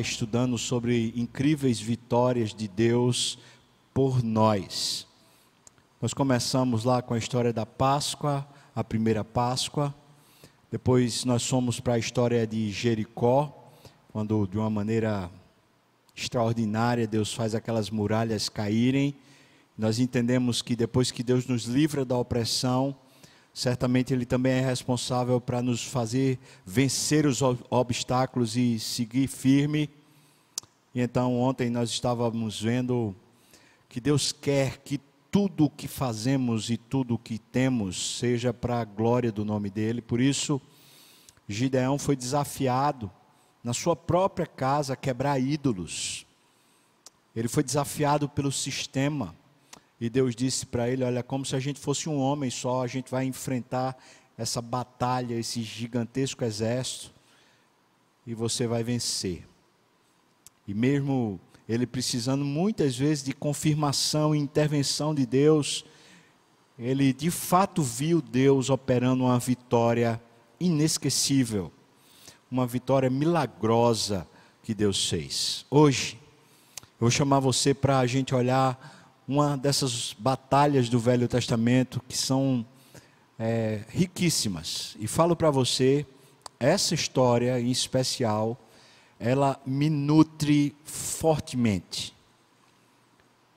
estudando sobre incríveis vitórias de Deus por nós. Nós começamos lá com a história da Páscoa, a primeira Páscoa. Depois nós fomos para a história de Jericó, quando de uma maneira extraordinária Deus faz aquelas muralhas caírem. Nós entendemos que depois que Deus nos livra da opressão, certamente Ele também é responsável para nos fazer vencer os obstáculos e seguir firme. E então, ontem nós estávamos vendo que Deus quer que tudo o que fazemos e tudo o que temos seja para a glória do nome dEle. Por isso, Gideão foi desafiado na sua própria casa a quebrar ídolos. Ele foi desafiado pelo sistema. E Deus disse para ele: Olha, como se a gente fosse um homem só, a gente vai enfrentar essa batalha, esse gigantesco exército, e você vai vencer. E mesmo ele precisando muitas vezes de confirmação e intervenção de Deus, ele de fato viu Deus operando uma vitória inesquecível, uma vitória milagrosa que Deus fez. Hoje, eu vou chamar você para a gente olhar uma dessas batalhas do Velho Testamento que são é, riquíssimas. E falo para você, essa história em especial, ela me nutre fortemente.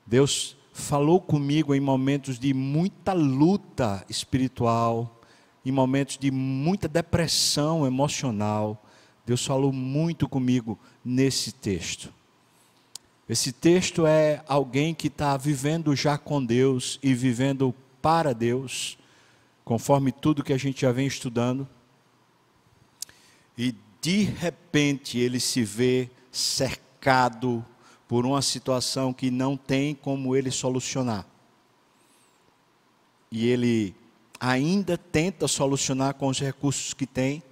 Deus falou comigo em momentos de muita luta espiritual, em momentos de muita depressão emocional. Deus falou muito comigo nesse texto. Esse texto é alguém que está vivendo já com Deus e vivendo para Deus, conforme tudo que a gente já vem estudando. E de repente ele se vê cercado por uma situação que não tem como ele solucionar. E ele ainda tenta solucionar com os recursos que tem,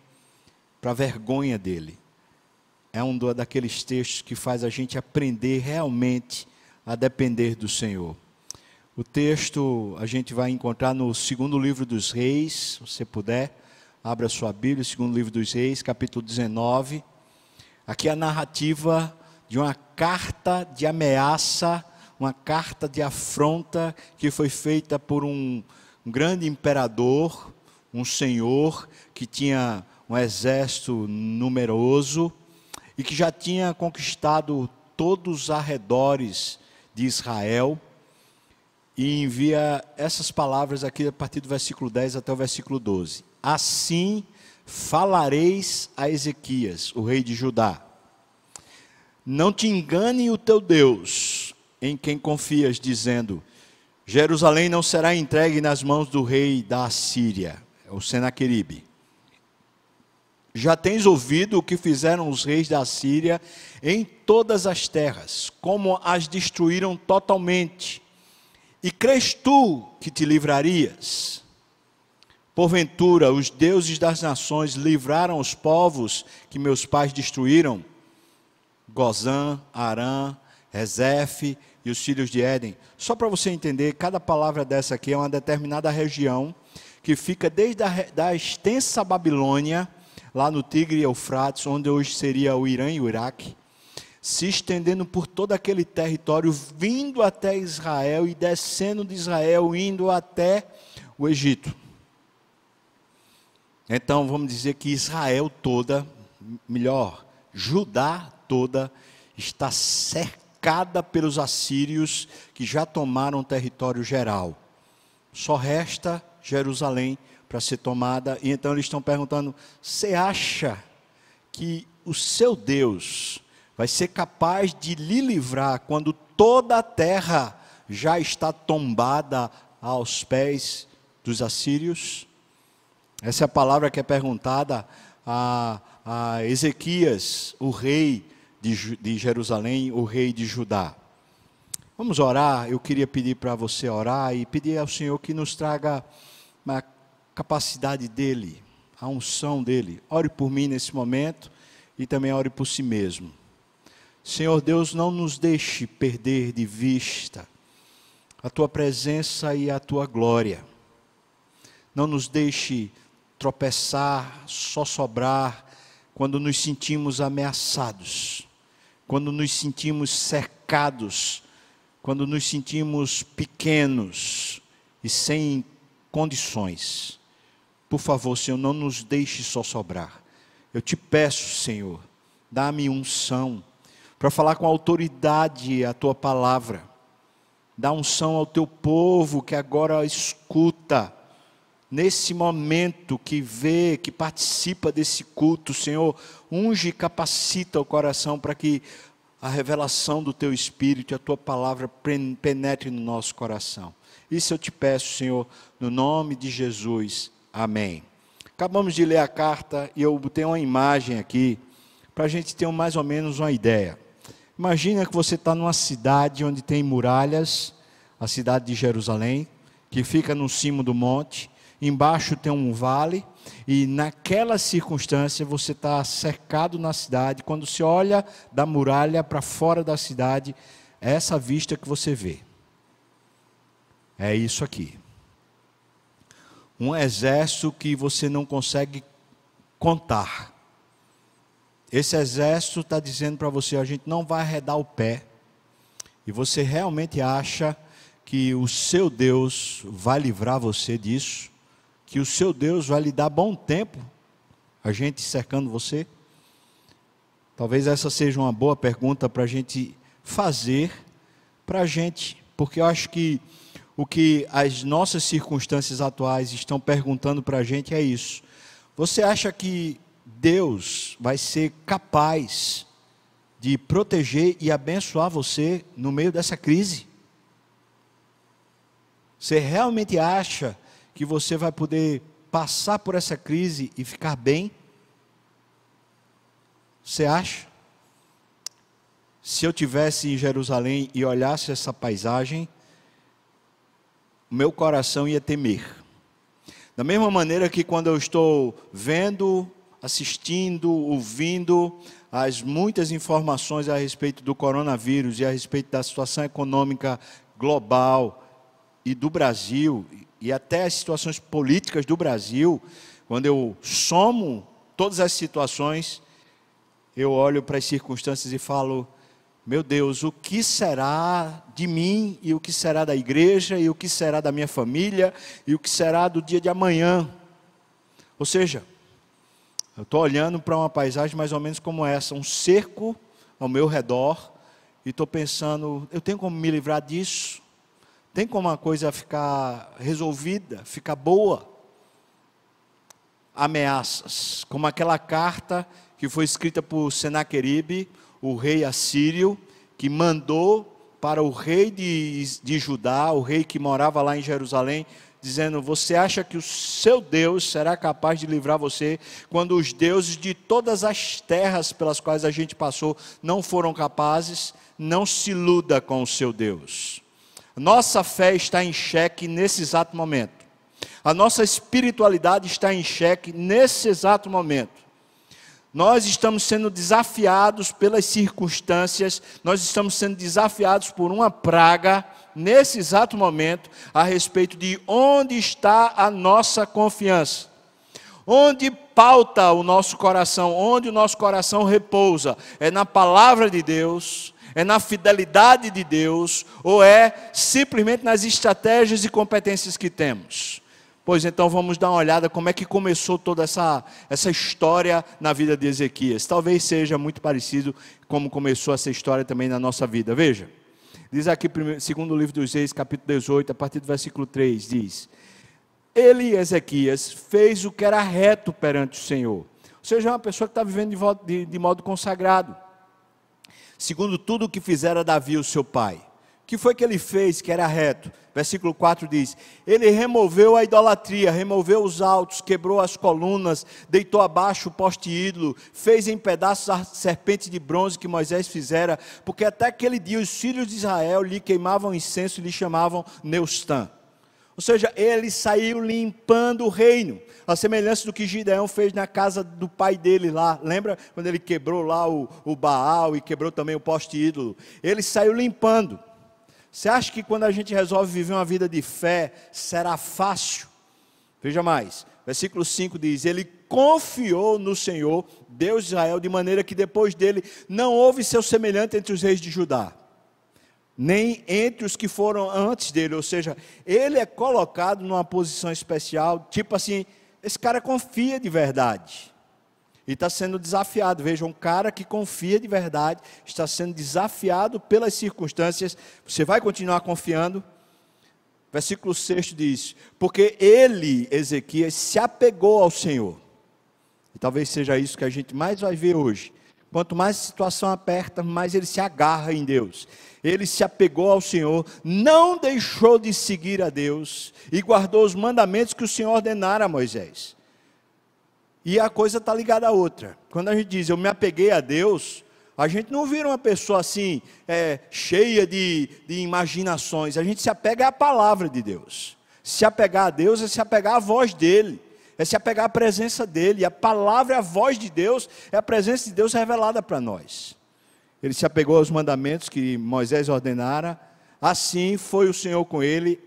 para vergonha dele é um daqueles textos que faz a gente aprender realmente a depender do Senhor. O texto a gente vai encontrar no segundo livro dos Reis, se você puder, abra sua Bíblia, segundo livro dos Reis, capítulo 19. Aqui é a narrativa de uma carta de ameaça, uma carta de afronta que foi feita por um, um grande imperador, um senhor que tinha um exército numeroso e que já tinha conquistado todos os arredores de Israel, e envia essas palavras aqui a partir do versículo 10 até o versículo 12. Assim falareis a Ezequias, o rei de Judá: Não te engane o teu Deus, em quem confias, dizendo: Jerusalém não será entregue nas mãos do rei da Assíria, o Senaqueribe. Já tens ouvido o que fizeram os reis da Síria em todas as terras, como as destruíram totalmente. E crês tu que te livrarias? Porventura, os deuses das nações livraram os povos que meus pais destruíram? Gozã, Arã, Rezef e os filhos de Éden. Só para você entender, cada palavra dessa aqui é uma determinada região que fica desde a da extensa Babilônia lá no Tigre e Eufrates, onde hoje seria o Irã e o Iraque, se estendendo por todo aquele território, vindo até Israel e descendo de Israel, indo até o Egito. Então vamos dizer que Israel toda, melhor, Judá toda, está cercada pelos assírios que já tomaram território geral. Só resta Jerusalém para ser tomada. E então eles estão perguntando: você acha que o seu Deus vai ser capaz de lhe livrar quando toda a terra já está tombada aos pés dos assírios? Essa é a palavra que é perguntada a, a Ezequias, o rei de, de Jerusalém, o rei de Judá. Vamos orar. Eu queria pedir para você orar e pedir ao Senhor que nos traga uma capacidade dele, a unção dele. Ore por mim nesse momento e também ore por si mesmo. Senhor Deus, não nos deixe perder de vista a tua presença e a tua glória. Não nos deixe tropeçar, só sobrar quando nos sentimos ameaçados. quando nos sentimos cercados, quando nos sentimos pequenos e sem condições. Por favor, Senhor, não nos deixe só sobrar. Eu te peço, Senhor, dá-me unção para falar com autoridade a tua palavra. Dá unção ao teu povo que agora escuta, nesse momento que vê, que participa desse culto, Senhor, unge e capacita o coração para que a revelação do teu Espírito e a tua palavra penetre no nosso coração. Isso eu te peço, Senhor, no nome de Jesus. Amém. Acabamos de ler a carta e eu botei uma imagem aqui para a gente ter mais ou menos uma ideia. Imagina que você está numa cidade onde tem muralhas, a cidade de Jerusalém, que fica no cimo do monte, embaixo tem um vale, e naquela circunstância você está cercado na cidade. Quando se olha da muralha para fora da cidade, é essa vista que você vê. É isso aqui. Um exército que você não consegue contar. Esse exército está dizendo para você: a gente não vai arredar o pé. E você realmente acha que o seu Deus vai livrar você disso? que o seu Deus vai lhe dar bom tempo, a gente cercando você? Talvez essa seja uma boa pergunta para a gente fazer para a gente, porque eu acho que o que as nossas circunstâncias atuais estão perguntando para a gente é isso. Você acha que Deus vai ser capaz de proteger e abençoar você no meio dessa crise? Você realmente acha que você vai poder passar por essa crise e ficar bem? Você acha? Se eu tivesse em Jerusalém e olhasse essa paisagem, meu coração ia temer. Da mesma maneira que quando eu estou vendo, assistindo, ouvindo as muitas informações a respeito do coronavírus e a respeito da situação econômica global e do Brasil, e até as situações políticas do Brasil, quando eu somo todas as situações, eu olho para as circunstâncias e falo: meu Deus, o que será de mim e o que será da igreja e o que será da minha família e o que será do dia de amanhã? Ou seja, eu estou olhando para uma paisagem mais ou menos como essa, um cerco ao meu redor, e estou pensando: eu tenho como me livrar disso? Tem como uma coisa ficar resolvida, ficar boa? Ameaças, como aquela carta que foi escrita por Senaqueribe, o rei assírio, que mandou para o rei de, de Judá, o rei que morava lá em Jerusalém, dizendo: Você acha que o seu Deus será capaz de livrar você quando os deuses de todas as terras pelas quais a gente passou não foram capazes? Não se iluda com o seu Deus. Nossa fé está em xeque nesse exato momento. A nossa espiritualidade está em xeque nesse exato momento. Nós estamos sendo desafiados pelas circunstâncias, nós estamos sendo desafiados por uma praga nesse exato momento a respeito de onde está a nossa confiança. Onde pauta o nosso coração, onde o nosso coração repousa, é na palavra de Deus, é na fidelidade de Deus ou é simplesmente nas estratégias e competências que temos? Pois então vamos dar uma olhada como é que começou toda essa, essa história na vida de Ezequias. Talvez seja muito parecido como começou essa história também na nossa vida. Veja, diz aqui, segundo o livro dos Reis, capítulo 18, a partir do versículo 3, diz: Ele, Ezequias, fez o que era reto perante o Senhor. Ou seja, é uma pessoa que está vivendo de, de, de modo consagrado segundo tudo o que fizera Davi, o seu pai. Que foi que ele fez que era reto? Versículo 4 diz: Ele removeu a idolatria, removeu os altos, quebrou as colunas, deitou abaixo o poste ídolo, fez em pedaços a serpente de bronze que Moisés fizera, porque até aquele dia os filhos de Israel lhe queimavam incenso e lhe chamavam Neustã. Ou seja, ele saiu limpando o reino a semelhança do que Gideão fez na casa do pai dele lá. Lembra quando ele quebrou lá o, o Baal e quebrou também o poste ídolo? Ele saiu limpando. Você acha que quando a gente resolve viver uma vida de fé, será fácil? Veja mais, Versículo 5 diz: Ele confiou no Senhor, Deus de Israel, de maneira que depois dele não houve seu semelhante entre os reis de Judá, nem entre os que foram antes dele. Ou seja, ele é colocado numa posição especial, tipo assim: esse cara confia de verdade. E está sendo desafiado. Veja, um cara que confia de verdade está sendo desafiado pelas circunstâncias. Você vai continuar confiando? Versículo 6 diz: Porque ele, Ezequias, se apegou ao Senhor. E talvez seja isso que a gente mais vai ver hoje. Quanto mais a situação aperta, mais ele se agarra em Deus. Ele se apegou ao Senhor, não deixou de seguir a Deus e guardou os mandamentos que o Senhor ordenara a Moisés. E a coisa está ligada à outra. Quando a gente diz eu me apeguei a Deus, a gente não vira uma pessoa assim, é, cheia de, de imaginações. A gente se apega à palavra de Deus. Se apegar a Deus é se apegar à voz dele, é se apegar à presença dele. A palavra, a voz de Deus, é a presença de Deus revelada para nós. Ele se apegou aos mandamentos que Moisés ordenara, assim foi o Senhor com ele.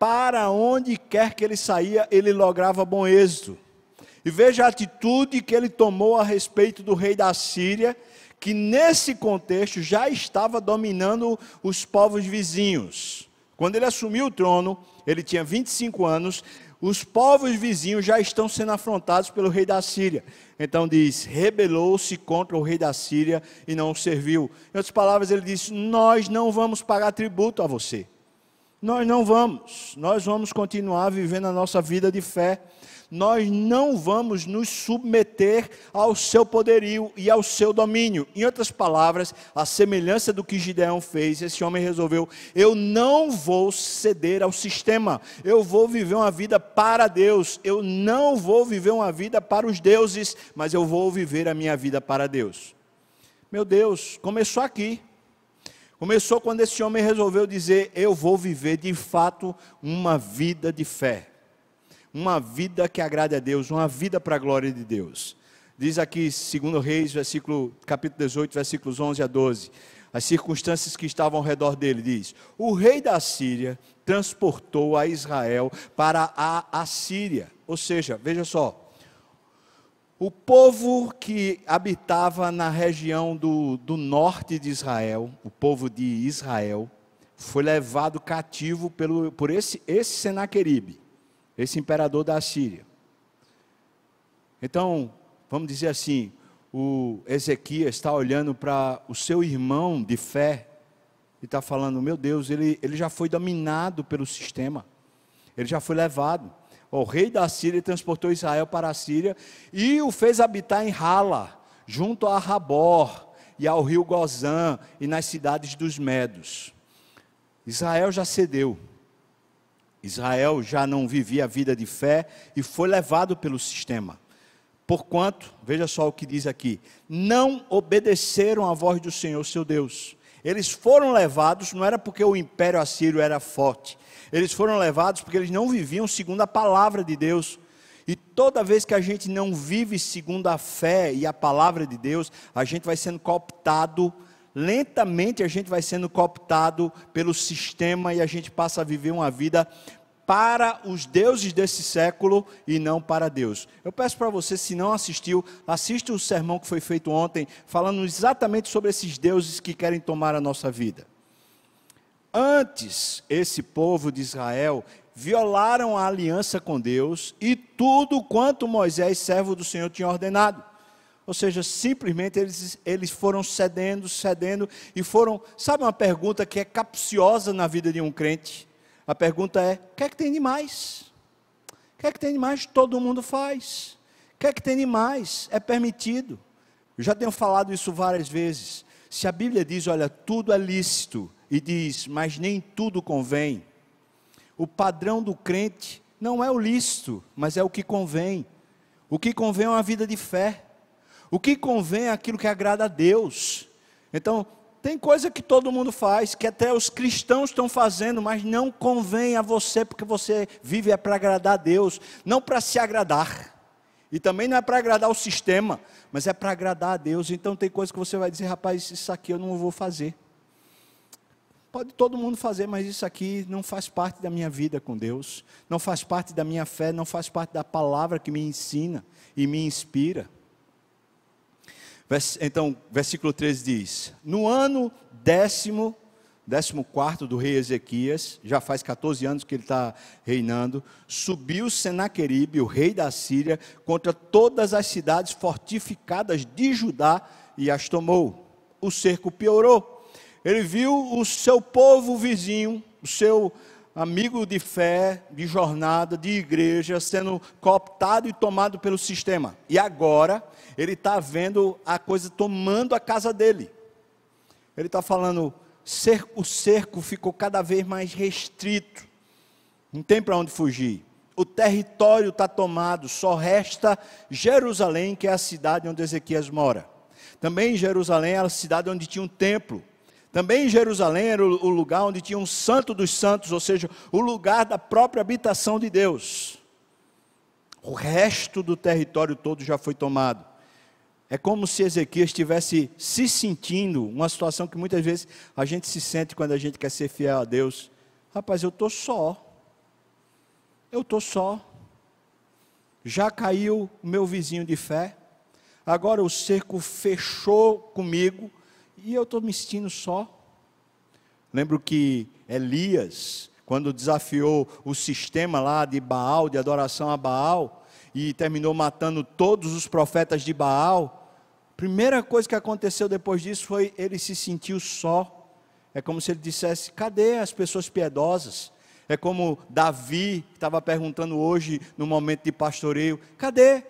Para onde quer que ele saía, ele lograva bom êxito. E veja a atitude que ele tomou a respeito do rei da Síria, que nesse contexto já estava dominando os povos vizinhos. Quando ele assumiu o trono, ele tinha 25 anos, os povos vizinhos já estão sendo afrontados pelo rei da Síria. Então diz: rebelou-se contra o rei da Síria e não o serviu. Em outras palavras, ele disse: Nós não vamos pagar tributo a você. Nós não vamos. Nós vamos continuar vivendo a nossa vida de fé nós não vamos nos submeter ao seu poderio e ao seu domínio. Em outras palavras, a semelhança do que Gideão fez, esse homem resolveu: eu não vou ceder ao sistema, eu vou viver uma vida para Deus, eu não vou viver uma vida para os deuses, mas eu vou viver a minha vida para Deus. Meu Deus, começou aqui. Começou quando esse homem resolveu dizer: Eu vou viver de fato uma vida de fé uma vida que agrade a Deus, uma vida para a glória de Deus. Diz aqui, segundo Reis, versículo, capítulo 18, versículos 11 a 12, as circunstâncias que estavam ao redor dele, diz, o rei da Síria transportou a Israel para a Assíria, ou seja, veja só, o povo que habitava na região do, do norte de Israel, o povo de Israel, foi levado cativo pelo, por esse, esse Senaqueribe esse imperador da Síria. Então, vamos dizer assim, o Ezequias está olhando para o seu irmão de fé e está falando: meu Deus, ele, ele já foi dominado pelo sistema, ele já foi levado. O rei da Síria transportou Israel para a Síria e o fez habitar em Hala, junto a Rabor e ao rio Gozã e nas cidades dos Medos. Israel já cedeu, Israel já não vivia a vida de fé e foi levado pelo sistema. Porquanto, veja só o que diz aqui: não obedeceram à voz do Senhor seu Deus. Eles foram levados, não era porque o império assírio era forte, eles foram levados porque eles não viviam segundo a palavra de Deus. E toda vez que a gente não vive segundo a fé e a palavra de Deus, a gente vai sendo cooptado lentamente a gente vai sendo cooptado pelo sistema e a gente passa a viver uma vida para os deuses desse século e não para Deus. Eu peço para você, se não assistiu, assista o sermão que foi feito ontem, falando exatamente sobre esses deuses que querem tomar a nossa vida. Antes, esse povo de Israel violaram a aliança com Deus e tudo quanto Moisés, servo do Senhor, tinha ordenado. Ou seja, simplesmente eles, eles foram cedendo, cedendo e foram. Sabe uma pergunta que é capciosa na vida de um crente? A pergunta é: o que é que tem de mais? O que é que tem de mais? Todo mundo faz. O que é que tem de mais? É permitido. Eu já tenho falado isso várias vezes. Se a Bíblia diz, olha, tudo é lícito, e diz, mas nem tudo convém, o padrão do crente não é o lícito, mas é o que convém. O que convém é uma vida de fé. O que convém é aquilo que agrada a Deus. Então, tem coisa que todo mundo faz, que até os cristãos estão fazendo, mas não convém a você, porque você vive é para agradar a Deus, não para se agradar. E também não é para agradar o sistema, mas é para agradar a Deus. Então tem coisa que você vai dizer, rapaz, isso aqui eu não vou fazer. Pode todo mundo fazer, mas isso aqui não faz parte da minha vida com Deus, não faz parte da minha fé, não faz parte da palavra que me ensina e me inspira. Então, versículo 13 diz: No ano décimo, décimo quarto do rei Ezequias, já faz 14 anos que ele está reinando, subiu Senaqueribe, o rei da Síria, contra todas as cidades fortificadas de Judá e as tomou. O cerco piorou ele viu o seu povo vizinho, o seu amigo de fé, de jornada, de igreja, sendo cooptado e tomado pelo sistema. E agora, ele está vendo a coisa tomando a casa dele. Ele está falando, o cerco ficou cada vez mais restrito. Não tem para onde fugir. O território está tomado, só resta Jerusalém, que é a cidade onde Ezequias mora. Também Jerusalém é a cidade onde tinha um templo. Também em Jerusalém era o lugar onde tinha um santo dos santos, ou seja, o lugar da própria habitação de Deus. O resto do território todo já foi tomado. É como se Ezequias estivesse se sentindo, uma situação que muitas vezes a gente se sente quando a gente quer ser fiel a Deus. Rapaz, eu estou só. Eu estou só. Já caiu o meu vizinho de fé. Agora o cerco fechou comigo e eu estou me sentindo só. Lembro que Elias, quando desafiou o sistema lá de Baal, de adoração a Baal, e terminou matando todos os profetas de Baal, primeira coisa que aconteceu depois disso foi ele se sentiu só. É como se ele dissesse: cadê as pessoas piedosas? É como Davi estava perguntando hoje no momento de pastoreio: cadê?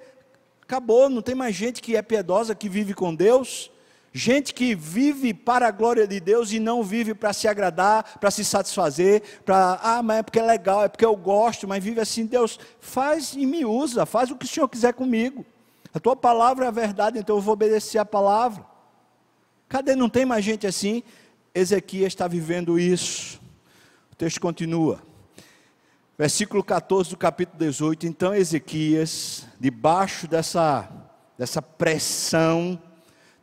Acabou, não tem mais gente que é piedosa, que vive com Deus. Gente que vive para a glória de Deus e não vive para se agradar, para se satisfazer, para, ah, mas é porque é legal, é porque eu gosto, mas vive assim, Deus, faz e me usa, faz o que o Senhor quiser comigo. A tua palavra é a verdade, então eu vou obedecer a palavra. Cadê? Não tem mais gente assim? Ezequias está vivendo isso. O texto continua. Versículo 14 do capítulo 18. Então Ezequias, debaixo dessa, dessa pressão,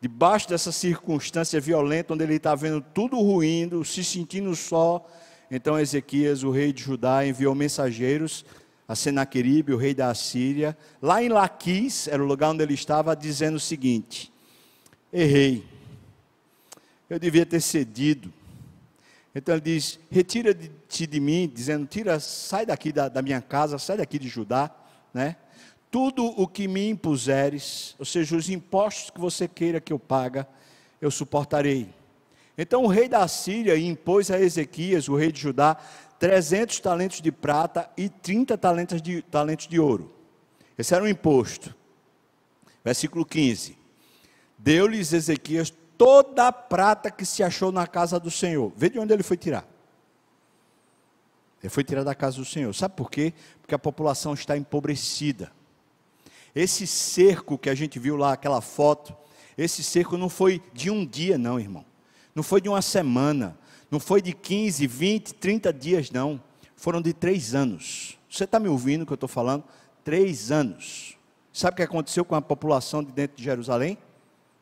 debaixo dessa circunstância violenta, onde ele está vendo tudo ruindo, se sentindo só, então Ezequias, o rei de Judá, enviou mensageiros a Senaqueribe, o rei da Assíria, lá em Laquis, era o lugar onde ele estava, dizendo o seguinte: Errei, eu devia ter cedido. Então ele diz: Retira-te de mim, dizendo: Tira, sai daqui da, da minha casa, sai daqui de Judá, né? Tudo o que me impuseres, ou seja, os impostos que você queira que eu paga, eu suportarei. Então o rei da Síria impôs a Ezequias, o rei de Judá, 300 talentos de prata e 30 talentos de, talentos de ouro. Esse era o imposto. Versículo 15. Deu-lhes Ezequias toda a prata que se achou na casa do Senhor. Vê de onde ele foi tirar. Ele foi tirar da casa do Senhor. Sabe por quê? Porque a população está empobrecida. Esse cerco que a gente viu lá, aquela foto, esse cerco não foi de um dia, não, irmão. Não foi de uma semana. Não foi de 15, 20, 30 dias, não. Foram de três anos. Você está me ouvindo que eu estou falando? Três anos. Sabe o que aconteceu com a população de dentro de Jerusalém?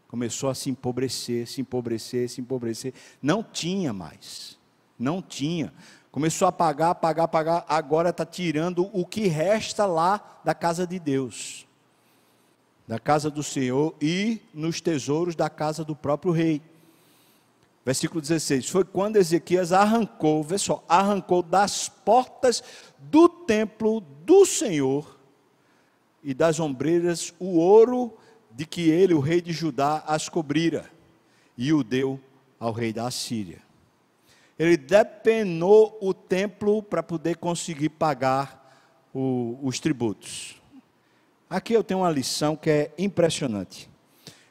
Começou a se empobrecer, se empobrecer, se empobrecer. Não tinha mais. Não tinha. Começou a pagar, pagar, pagar. Agora está tirando o que resta lá da casa de Deus da casa do Senhor e nos tesouros da casa do próprio rei. Versículo 16: Foi quando Ezequias arrancou, vê só, arrancou das portas do templo do Senhor e das ombreiras o ouro de que ele, o rei de Judá, as cobrira e o deu ao rei da Assíria. Ele depenou o templo para poder conseguir pagar o, os tributos. Aqui eu tenho uma lição que é impressionante.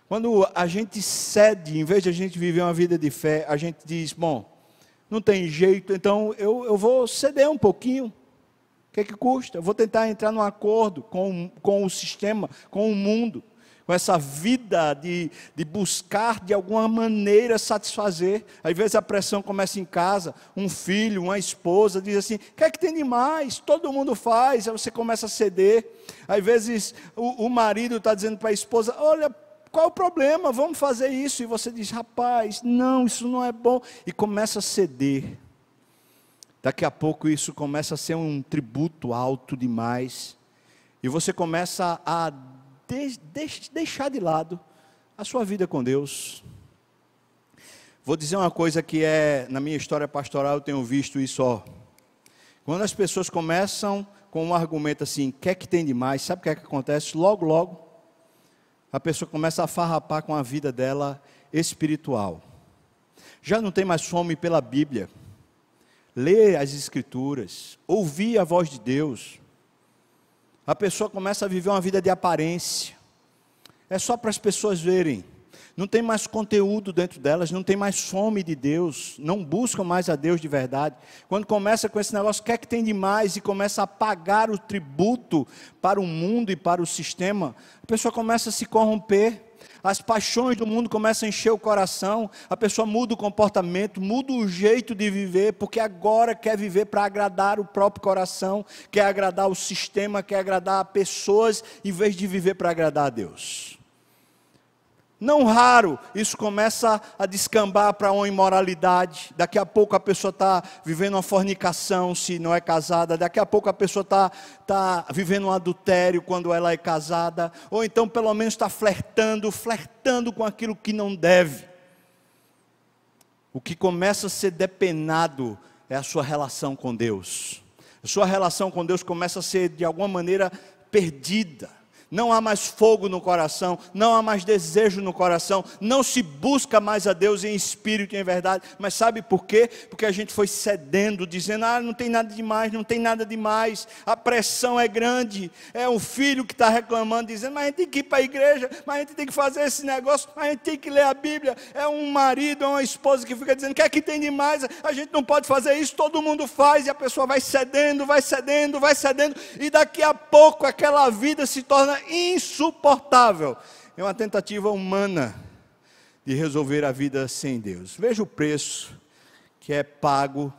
Quando a gente cede, em vez de a gente viver uma vida de fé, a gente diz: bom, não tem jeito, então eu, eu vou ceder um pouquinho. O que, é que custa? Eu vou tentar entrar num acordo com, com o sistema, com o mundo com essa vida de, de buscar de alguma maneira satisfazer. Às vezes a pressão começa em casa, um filho, uma esposa diz assim: o que é que tem de mais? Todo mundo faz, aí você começa a ceder. Às vezes o, o marido está dizendo para a esposa: olha, qual o problema? Vamos fazer isso. E você diz, rapaz, não, isso não é bom. E começa a ceder. Daqui a pouco isso começa a ser um tributo alto demais. E você começa a de, de, deixar de lado a sua vida com Deus. Vou dizer uma coisa que é, na minha história pastoral, eu tenho visto isso, ó. Quando as pessoas começam com um argumento assim, quer que tem demais, sabe o que é que acontece? Logo, logo, a pessoa começa a farrapar com a vida dela espiritual. Já não tem mais fome pela Bíblia, ler as Escrituras, ouvir a voz de Deus. A pessoa começa a viver uma vida de aparência. É só para as pessoas verem. Não tem mais conteúdo dentro delas, não tem mais fome de Deus, não buscam mais a Deus de verdade. Quando começa com esse negócio, quer que tem demais e começa a pagar o tributo para o mundo e para o sistema, a pessoa começa a se corromper as paixões do mundo começam a encher o coração, a pessoa muda o comportamento, muda o jeito de viver, porque agora quer viver para agradar o próprio coração, quer agradar o sistema, quer agradar pessoas, em vez de viver para agradar a Deus. Não raro, isso começa a descambar para uma imoralidade. Daqui a pouco a pessoa está vivendo uma fornicação se não é casada. Daqui a pouco a pessoa está tá vivendo um adultério quando ela é casada. Ou então, pelo menos, está flertando, flertando com aquilo que não deve. O que começa a ser depenado é a sua relação com Deus. A sua relação com Deus começa a ser, de alguma maneira, perdida não há mais fogo no coração, não há mais desejo no coração, não se busca mais a Deus em espírito e em verdade. Mas sabe por quê? Porque a gente foi cedendo, dizendo: ah, não tem nada demais, não tem nada demais, a pressão é grande. É um filho que está reclamando, dizendo: mas a gente tem que ir para a igreja, mas a gente tem que fazer esse negócio, mas a gente tem que ler a Bíblia. É um marido, é uma esposa que fica dizendo: o que é que tem demais? A gente não pode fazer isso, todo mundo faz, e a pessoa vai cedendo, vai cedendo, vai cedendo, e daqui a pouco aquela vida se torna insuportável. É uma tentativa humana de resolver a vida sem Deus. Veja o preço que é pago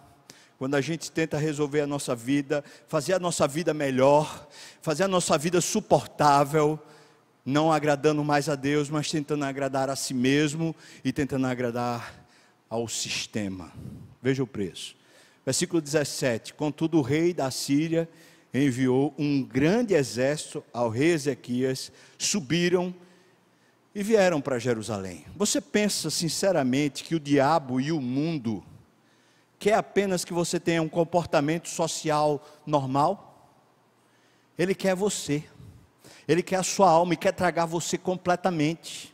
quando a gente tenta resolver a nossa vida, fazer a nossa vida melhor, fazer a nossa vida suportável, não agradando mais a Deus, mas tentando agradar a si mesmo e tentando agradar ao sistema. Veja o preço. Versículo 17: Contudo, o rei da Síria enviou um grande exército ao rei Ezequias, subiram e vieram para Jerusalém. Você pensa sinceramente que o diabo e o mundo quer apenas que você tenha um comportamento social normal? Ele quer você. Ele quer a sua alma e quer tragar você completamente.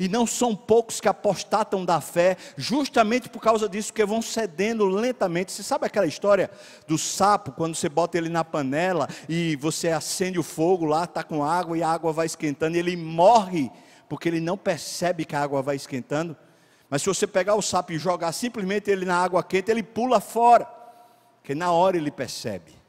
E não são poucos que apostatam da fé, justamente por causa disso, que vão cedendo lentamente. Você sabe aquela história do sapo, quando você bota ele na panela e você acende o fogo lá, está com água e a água vai esquentando, ele morre, porque ele não percebe que a água vai esquentando. Mas se você pegar o sapo e jogar simplesmente ele na água quente, ele pula fora, porque na hora ele percebe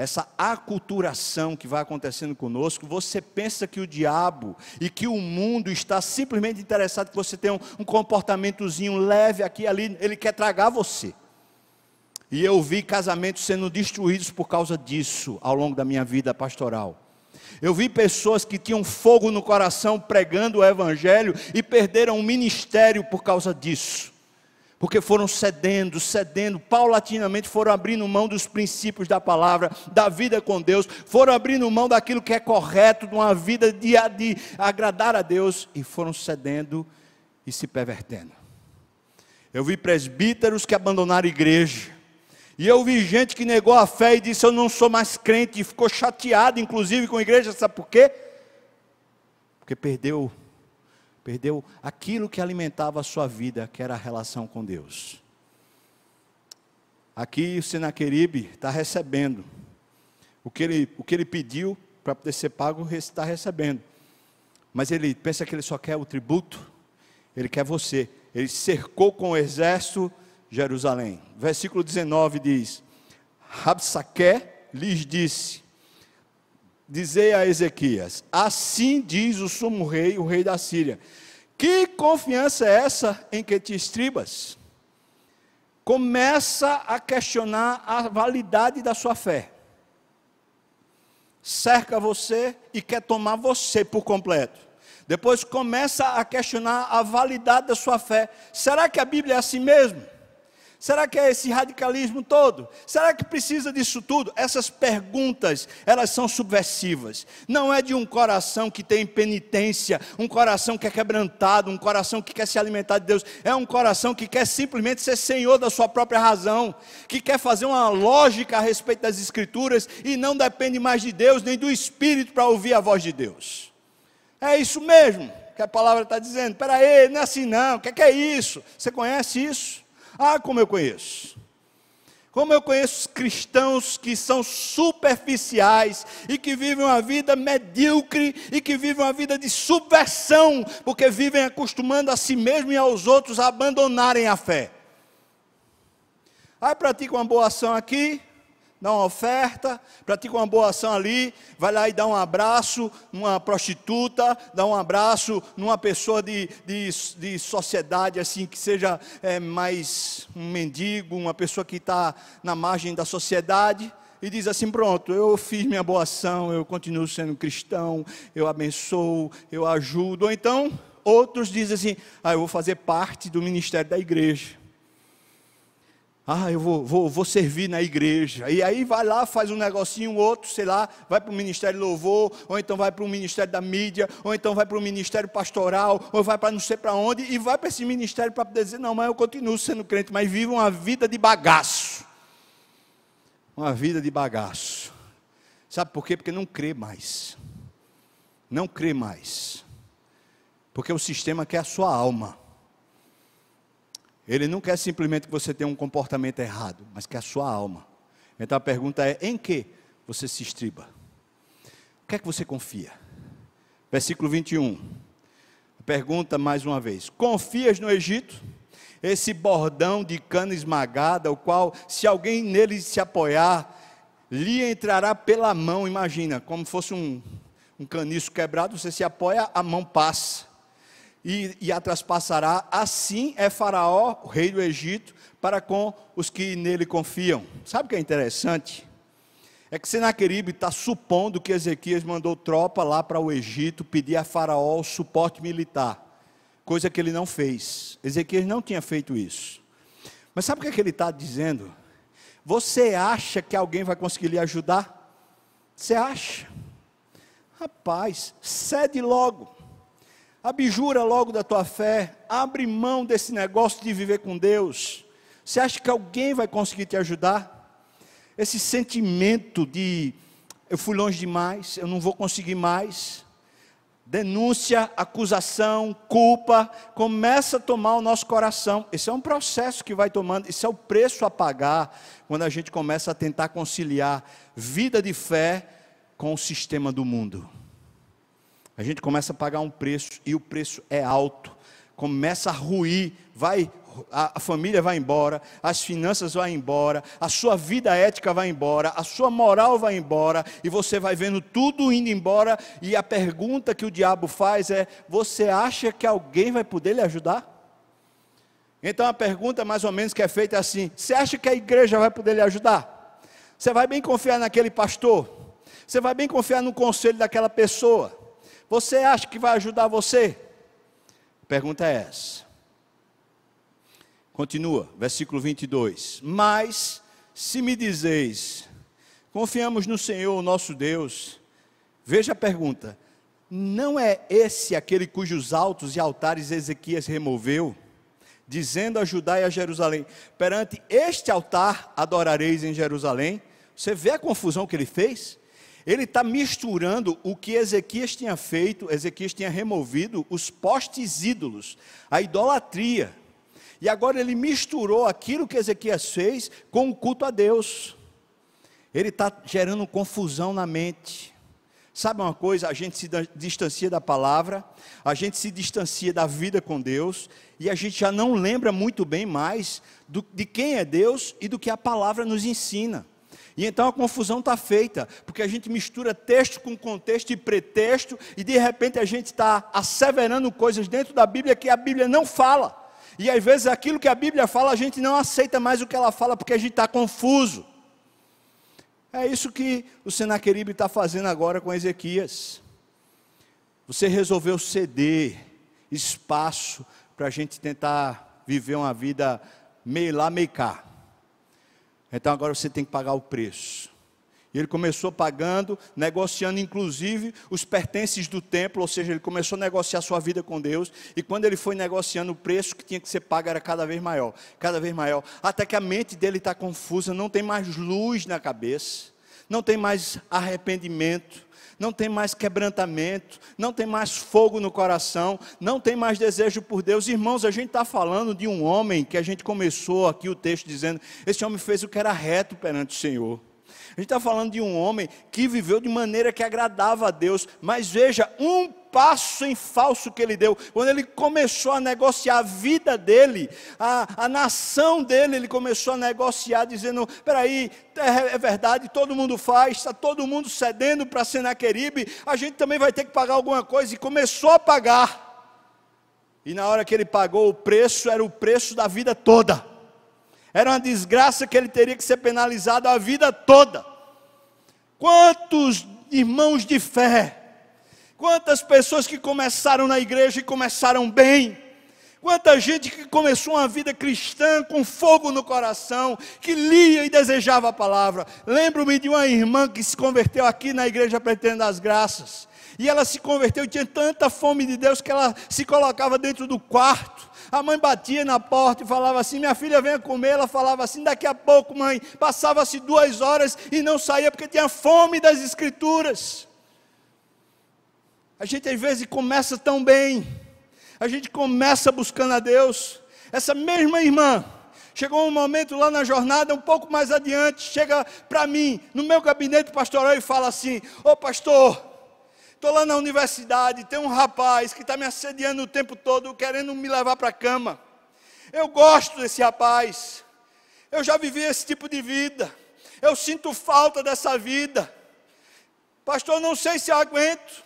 essa aculturação que vai acontecendo conosco, você pensa que o diabo e que o mundo está simplesmente interessado que você tenha um, um comportamentozinho leve aqui e ali, ele quer tragar você. E eu vi casamentos sendo destruídos por causa disso ao longo da minha vida pastoral. Eu vi pessoas que tinham fogo no coração pregando o evangelho e perderam o ministério por causa disso porque foram cedendo, cedendo, paulatinamente foram abrindo mão dos princípios da palavra, da vida com Deus, foram abrindo mão daquilo que é correto, de uma vida de, de agradar a Deus, e foram cedendo e se pervertendo. Eu vi presbíteros que abandonaram a igreja, e eu vi gente que negou a fé e disse: Eu não sou mais crente, e ficou chateado, inclusive, com a igreja, sabe por quê? Porque perdeu perdeu aquilo que alimentava a sua vida, que era a relação com Deus. Aqui o Senaqueribe está recebendo. O que ele, o que ele pediu para poder ser pago, está recebendo. Mas ele pensa que ele só quer o tributo, ele quer você. Ele cercou com o exército Jerusalém. Versículo 19 diz: Rabsaque lhes disse: Dizei a Ezequias: Assim diz o sumo rei, o rei da Síria: Que confiança é essa em que te estribas? Começa a questionar a validade da sua fé. Cerca você e quer tomar você por completo. Depois começa a questionar a validade da sua fé. Será que a Bíblia é assim mesmo? Será que é esse radicalismo todo? Será que precisa disso tudo? Essas perguntas, elas são subversivas. Não é de um coração que tem penitência, um coração que é quebrantado, um coração que quer se alimentar de Deus. É um coração que quer simplesmente ser senhor da sua própria razão, que quer fazer uma lógica a respeito das Escrituras e não depende mais de Deus nem do Espírito para ouvir a voz de Deus. É isso mesmo que a palavra está dizendo. Peraí, não é assim não. O que é, que é isso? Você conhece isso? Ah, como eu conheço. Como eu conheço cristãos que são superficiais e que vivem uma vida medíocre e que vivem uma vida de subversão, porque vivem acostumando a si mesmo e aos outros a abandonarem a fé. Aí praticam uma boa ação aqui, dá uma oferta, pratica uma boa ação ali, vai lá e dá um abraço numa prostituta, dá um abraço numa pessoa de, de, de sociedade assim, que seja é, mais um mendigo, uma pessoa que está na margem da sociedade, e diz assim: pronto, eu fiz minha boa ação, eu continuo sendo cristão, eu abençoo, eu ajudo. Ou então, outros dizem assim: ah, eu vou fazer parte do ministério da igreja. Ah, eu vou, vou, vou servir na igreja. E aí vai lá, faz um negocinho, outro, sei lá, vai para o ministério louvor, ou então vai para o ministério da mídia, ou então vai para o ministério pastoral, ou vai para não sei para onde, e vai para esse ministério para poder dizer, não, mas eu continuo sendo crente, mas vivo uma vida de bagaço. Uma vida de bagaço. Sabe por quê? Porque não crê mais. Não crê mais. Porque o sistema quer a sua alma. Ele não quer simplesmente que você tenha um comportamento errado, mas que a sua alma. Então a pergunta é: em que você se estriba? O que é que você confia? Versículo 21. Pergunta mais uma vez: Confias no Egito? Esse bordão de cana esmagada, o qual, se alguém nele se apoiar, lhe entrará pela mão. Imagina, como fosse um, um caniço quebrado, você se apoia, a mão passa e, e a traspassará. Assim é Faraó, o rei do Egito, para com os que nele confiam. Sabe o que é interessante? É que Senaqueribe está supondo que Ezequias mandou tropa lá para o Egito pedir a Faraó suporte militar, coisa que ele não fez. Ezequias não tinha feito isso. Mas sabe o que, é que ele está dizendo? Você acha que alguém vai conseguir lhe ajudar? Você acha? Rapaz, cede logo. Abjura logo da tua fé, abre mão desse negócio de viver com Deus. Você acha que alguém vai conseguir te ajudar? Esse sentimento de eu fui longe demais, eu não vou conseguir mais. Denúncia, acusação, culpa, começa a tomar o nosso coração. Esse é um processo que vai tomando, esse é o preço a pagar quando a gente começa a tentar conciliar vida de fé com o sistema do mundo. A gente começa a pagar um preço e o preço é alto. Começa a ruir, vai a, família vai embora, as finanças vão embora, a sua vida ética vai embora, a sua moral vai embora, e você vai vendo tudo indo embora, e a pergunta que o diabo faz é: você acha que alguém vai poder lhe ajudar? Então a pergunta mais ou menos que é feita é assim: você acha que a igreja vai poder lhe ajudar? Você vai bem confiar naquele pastor? Você vai bem confiar no conselho daquela pessoa? Você acha que vai ajudar você? Pergunta é essa. Continua, versículo 22. Mas, se me dizeis, confiamos no Senhor, nosso Deus, veja a pergunta: não é esse aquele cujos altos e altares Ezequias removeu, dizendo a Judá e a Jerusalém: perante este altar adorareis em Jerusalém? Você vê a confusão que ele fez? Ele está misturando o que Ezequias tinha feito, Ezequias tinha removido os postes ídolos, a idolatria. E agora ele misturou aquilo que Ezequias fez com o culto a Deus. Ele está gerando confusão na mente. Sabe uma coisa? A gente se distancia da palavra, a gente se distancia da vida com Deus, e a gente já não lembra muito bem mais do, de quem é Deus e do que a palavra nos ensina. E então a confusão está feita, porque a gente mistura texto com contexto e pretexto, e de repente a gente está asseverando coisas dentro da Bíblia que a Bíblia não fala. E às vezes aquilo que a Bíblia fala, a gente não aceita mais o que ela fala, porque a gente está confuso. É isso que o Senaqueribe está fazendo agora com Ezequias. Você resolveu ceder espaço para a gente tentar viver uma vida meio lá, meio cá. Então agora você tem que pagar o preço. E ele começou pagando, negociando inclusive os pertences do templo, ou seja, ele começou a negociar sua vida com Deus. E quando ele foi negociando o preço que tinha que ser pago era cada vez maior, cada vez maior, até que a mente dele está confusa, não tem mais luz na cabeça, não tem mais arrependimento, não tem mais quebrantamento, não tem mais fogo no coração, não tem mais desejo por Deus. Irmãos, a gente está falando de um homem que a gente começou aqui o texto dizendo: esse homem fez o que era reto perante o Senhor. A gente está falando de um homem que viveu de maneira que agradava a Deus, mas veja, um passo em falso que ele deu, quando ele começou a negociar a vida dele, a, a nação dele, ele começou a negociar, dizendo: peraí, é, é verdade, todo mundo faz, está todo mundo cedendo para Senaqueribe, a gente também vai ter que pagar alguma coisa, e começou a pagar. E na hora que ele pagou o preço, era o preço da vida toda. Era uma desgraça que ele teria que ser penalizado a vida toda. Quantos irmãos de fé, quantas pessoas que começaram na igreja e começaram bem, quanta gente que começou uma vida cristã com fogo no coração, que lia e desejava a palavra. Lembro-me de uma irmã que se converteu aqui na igreja Pretendo das Graças. E ela se converteu e tinha tanta fome de Deus que ela se colocava dentro do quarto a mãe batia na porta e falava assim: Minha filha, venha comer. Ela falava assim: Daqui a pouco, mãe. Passava-se duas horas e não saía porque tinha fome das Escrituras. A gente às vezes começa tão bem, a gente começa buscando a Deus. Essa mesma irmã, chegou um momento lá na jornada, um pouco mais adiante, chega para mim, no meu gabinete pastoral e fala assim: Ô pastor, Estou lá na universidade, tem um rapaz que está me assediando o tempo todo, querendo me levar para a cama. Eu gosto desse rapaz. Eu já vivi esse tipo de vida. Eu sinto falta dessa vida. Pastor, não sei se aguento.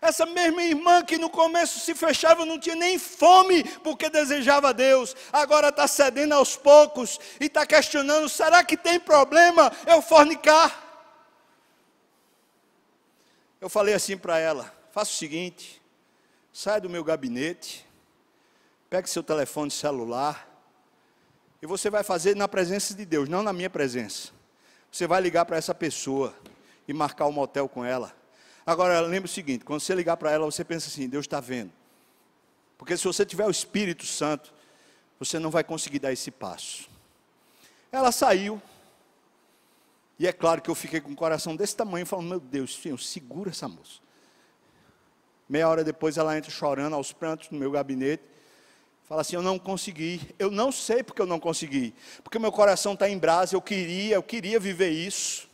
Essa mesma irmã que no começo se fechava, não tinha nem fome porque desejava Deus, agora está cedendo aos poucos e está questionando: será que tem problema eu fornicar? Eu falei assim para ela: faça o seguinte, sai do meu gabinete, pegue seu telefone celular, e você vai fazer na presença de Deus, não na minha presença. Você vai ligar para essa pessoa e marcar um motel com ela. Agora, lembre o seguinte: quando você ligar para ela, você pensa assim: Deus está vendo. Porque se você tiver o Espírito Santo, você não vai conseguir dar esse passo. Ela saiu, e é claro que eu fiquei com o coração desse tamanho, falando: Meu Deus, Senhor, segura essa moça. Meia hora depois ela entra chorando aos prantos no meu gabinete. Fala assim: Eu não consegui. Eu não sei porque eu não consegui. Porque meu coração está em brasa. Eu queria, eu queria viver isso.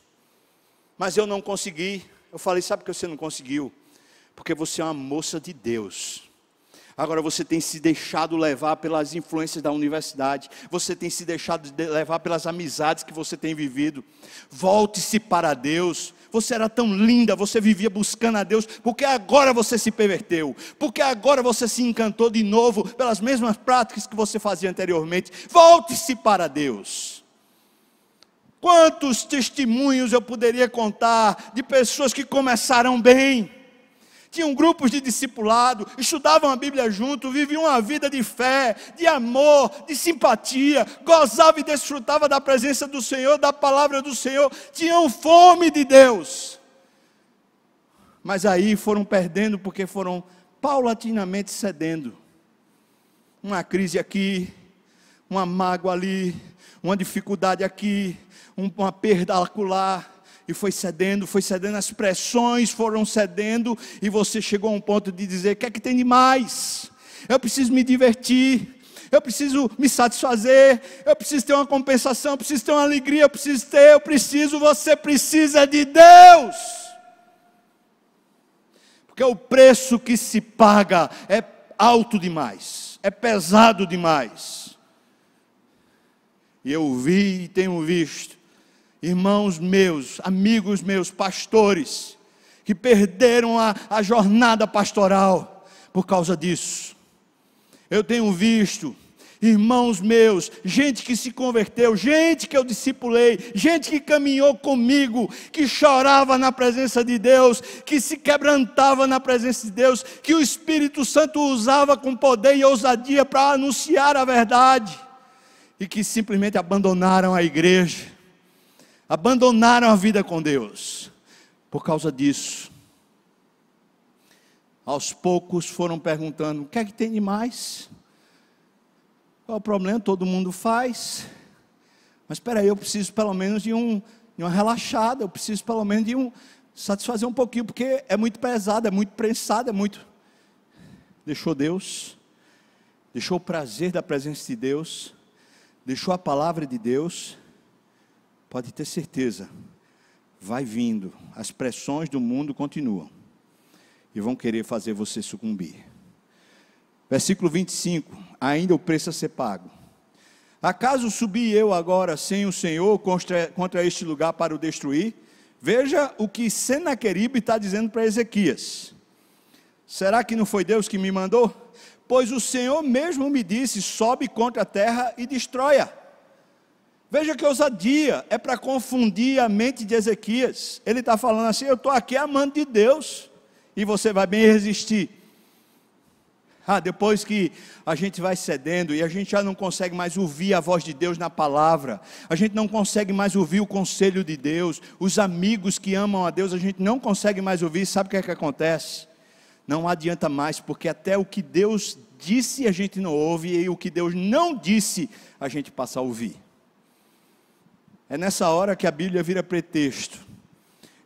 Mas eu não consegui. Eu falei: Sabe por que você não conseguiu? Porque você é uma moça de Deus. Agora você tem se deixado levar pelas influências da universidade, você tem se deixado levar pelas amizades que você tem vivido. Volte-se para Deus. Você era tão linda, você vivia buscando a Deus, porque agora você se perverteu, porque agora você se encantou de novo pelas mesmas práticas que você fazia anteriormente. Volte-se para Deus. Quantos testemunhos eu poderia contar de pessoas que começaram bem, tinham grupos de discipulado, estudavam a Bíblia junto, viviam uma vida de fé, de amor, de simpatia, gozavam e desfrutavam da presença do Senhor, da palavra do Senhor, tinham fome de Deus. Mas aí foram perdendo porque foram paulatinamente cedendo. Uma crise aqui, uma mágoa ali, uma dificuldade aqui, uma perda acolá e foi cedendo, foi cedendo, as pressões foram cedendo, e você chegou a um ponto de dizer: o que é que tem de mais? Eu preciso me divertir, eu preciso me satisfazer, eu preciso ter uma compensação, eu preciso ter uma alegria, eu preciso ter, eu preciso, você precisa de Deus. Porque o preço que se paga é alto demais, é pesado demais. E eu vi e tenho visto irmãos meus, amigos meus, pastores, que perderam a, a jornada pastoral por causa disso. Eu tenho visto irmãos meus, gente que se converteu, gente que eu discipulei, gente que caminhou comigo, que chorava na presença de Deus, que se quebrantava na presença de Deus, que o Espírito Santo usava com poder e ousadia para anunciar a verdade, e que simplesmente abandonaram a igreja, abandonaram a vida com Deus, por causa disso. Aos poucos foram perguntando: o que é que tem de mais? Qual é o problema? Todo mundo faz. Mas espera aí, eu preciso pelo menos de, um, de uma relaxada, eu preciso pelo menos de um satisfazer um pouquinho, porque é muito pesado, é muito prensado, é muito. Deixou Deus, deixou o prazer da presença de Deus, deixou a palavra de Deus, pode ter certeza, vai vindo, as pressões do mundo continuam e vão querer fazer você sucumbir. Versículo 25: Ainda o preço a ser pago. Acaso subi eu agora sem o Senhor contra, contra este lugar para o destruir? Veja o que Senaqueribe está dizendo para Ezequias. Será que não foi Deus que me mandou? Pois o Senhor mesmo me disse: sobe contra a terra e destrói-a. Veja que ousadia, é para confundir a mente de Ezequias. Ele está falando assim: eu estou aqui amando de Deus, e você vai bem resistir. Ah, depois que a gente vai cedendo e a gente já não consegue mais ouvir a voz de Deus na palavra, a gente não consegue mais ouvir o conselho de Deus, os amigos que amam a Deus, a gente não consegue mais ouvir, sabe o que é que acontece? Não adianta mais, porque até o que Deus disse a gente não ouve, e o que Deus não disse a gente passa a ouvir. É nessa hora que a Bíblia vira pretexto.